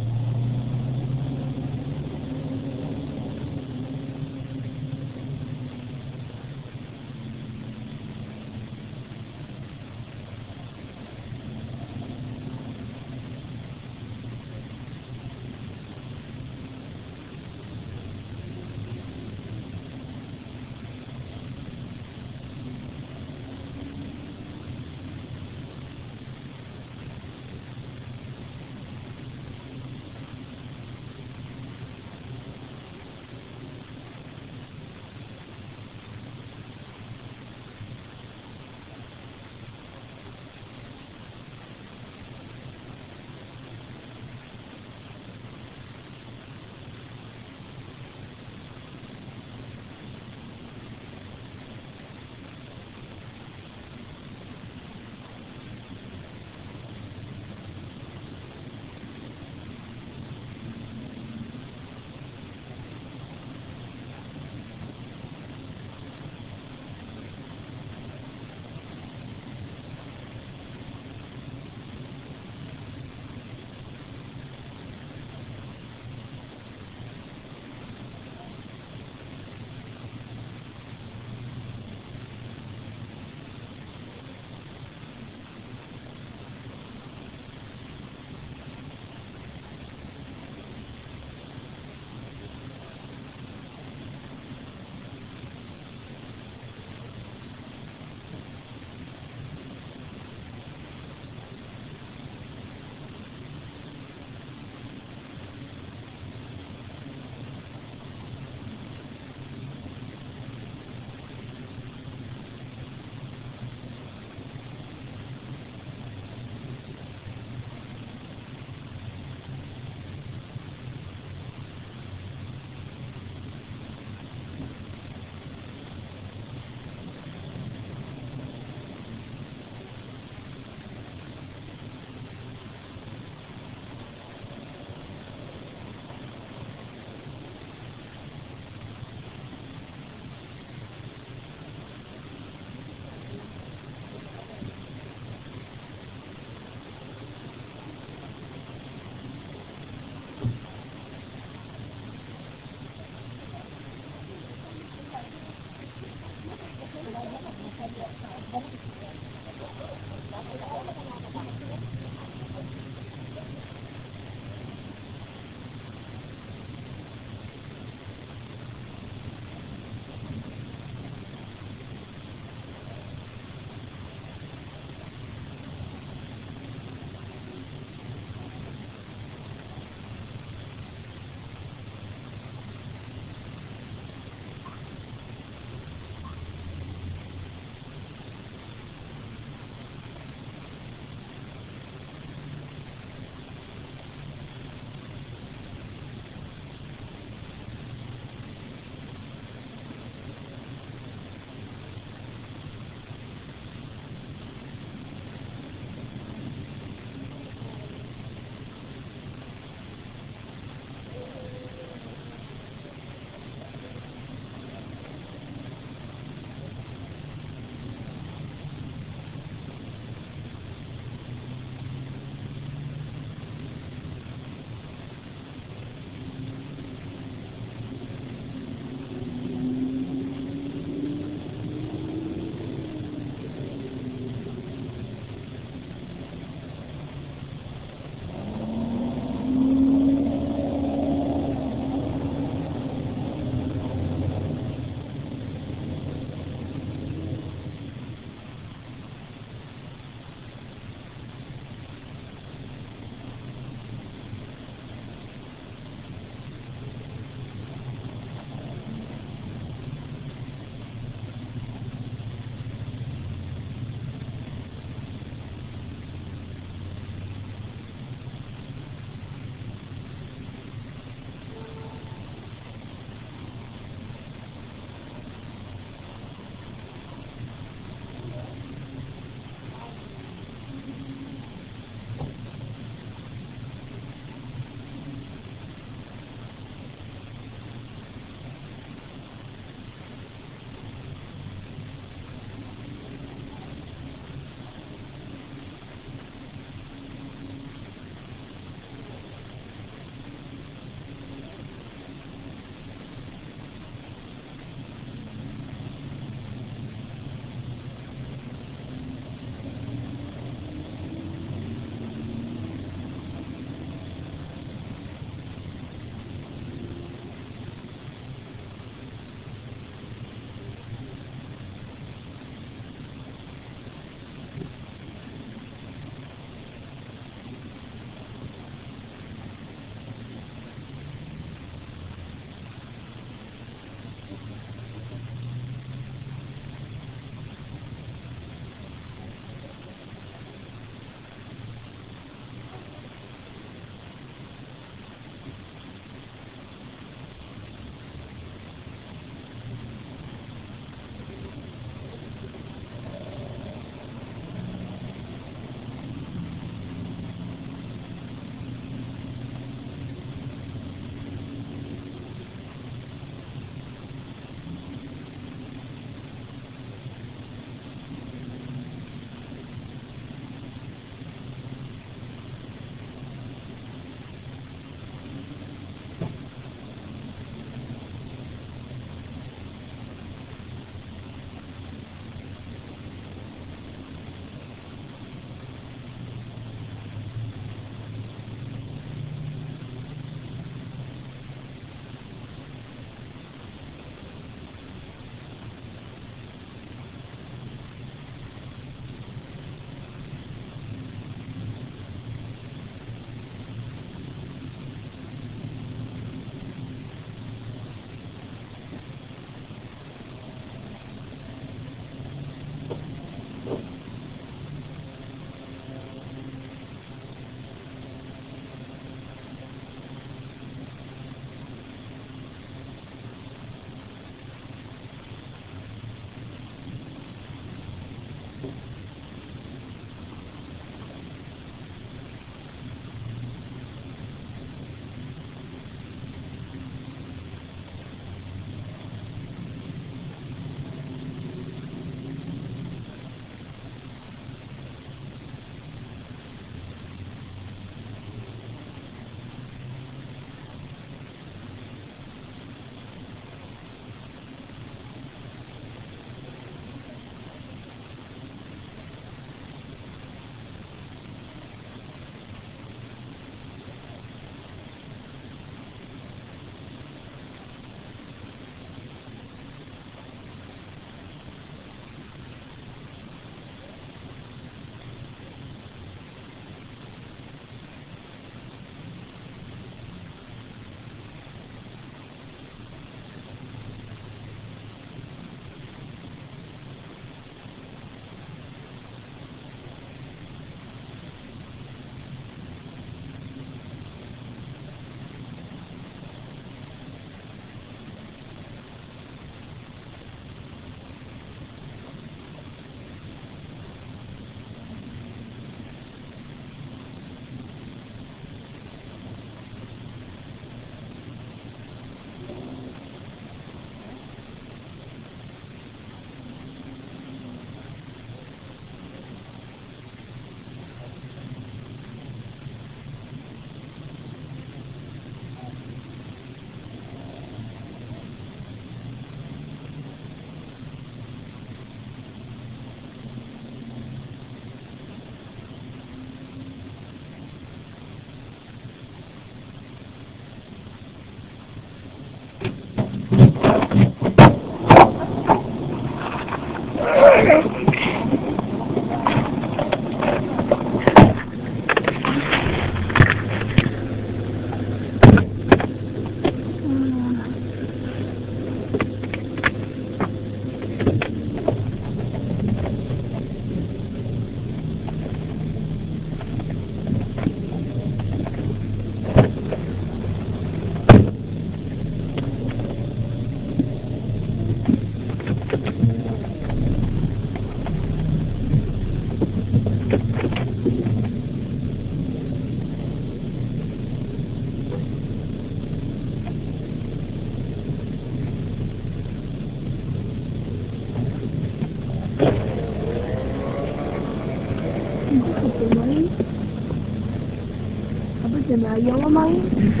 Yellow Mine.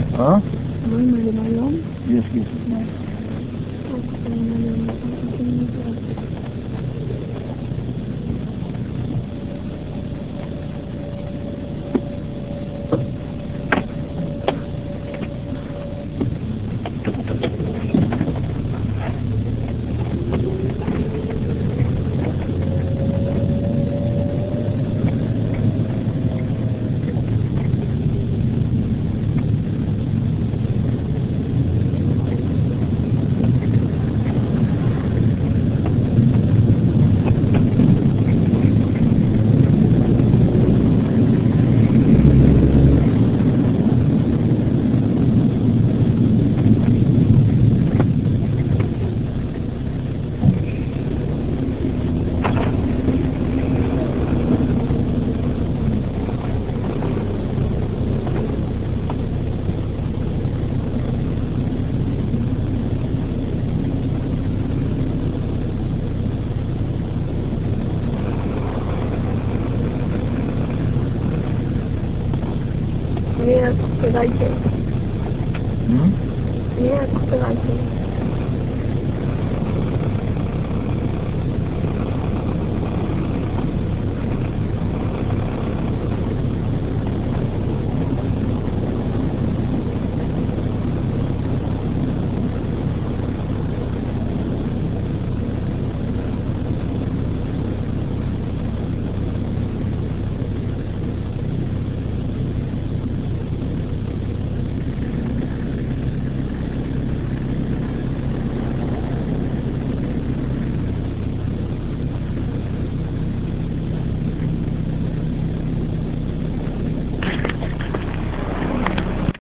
noche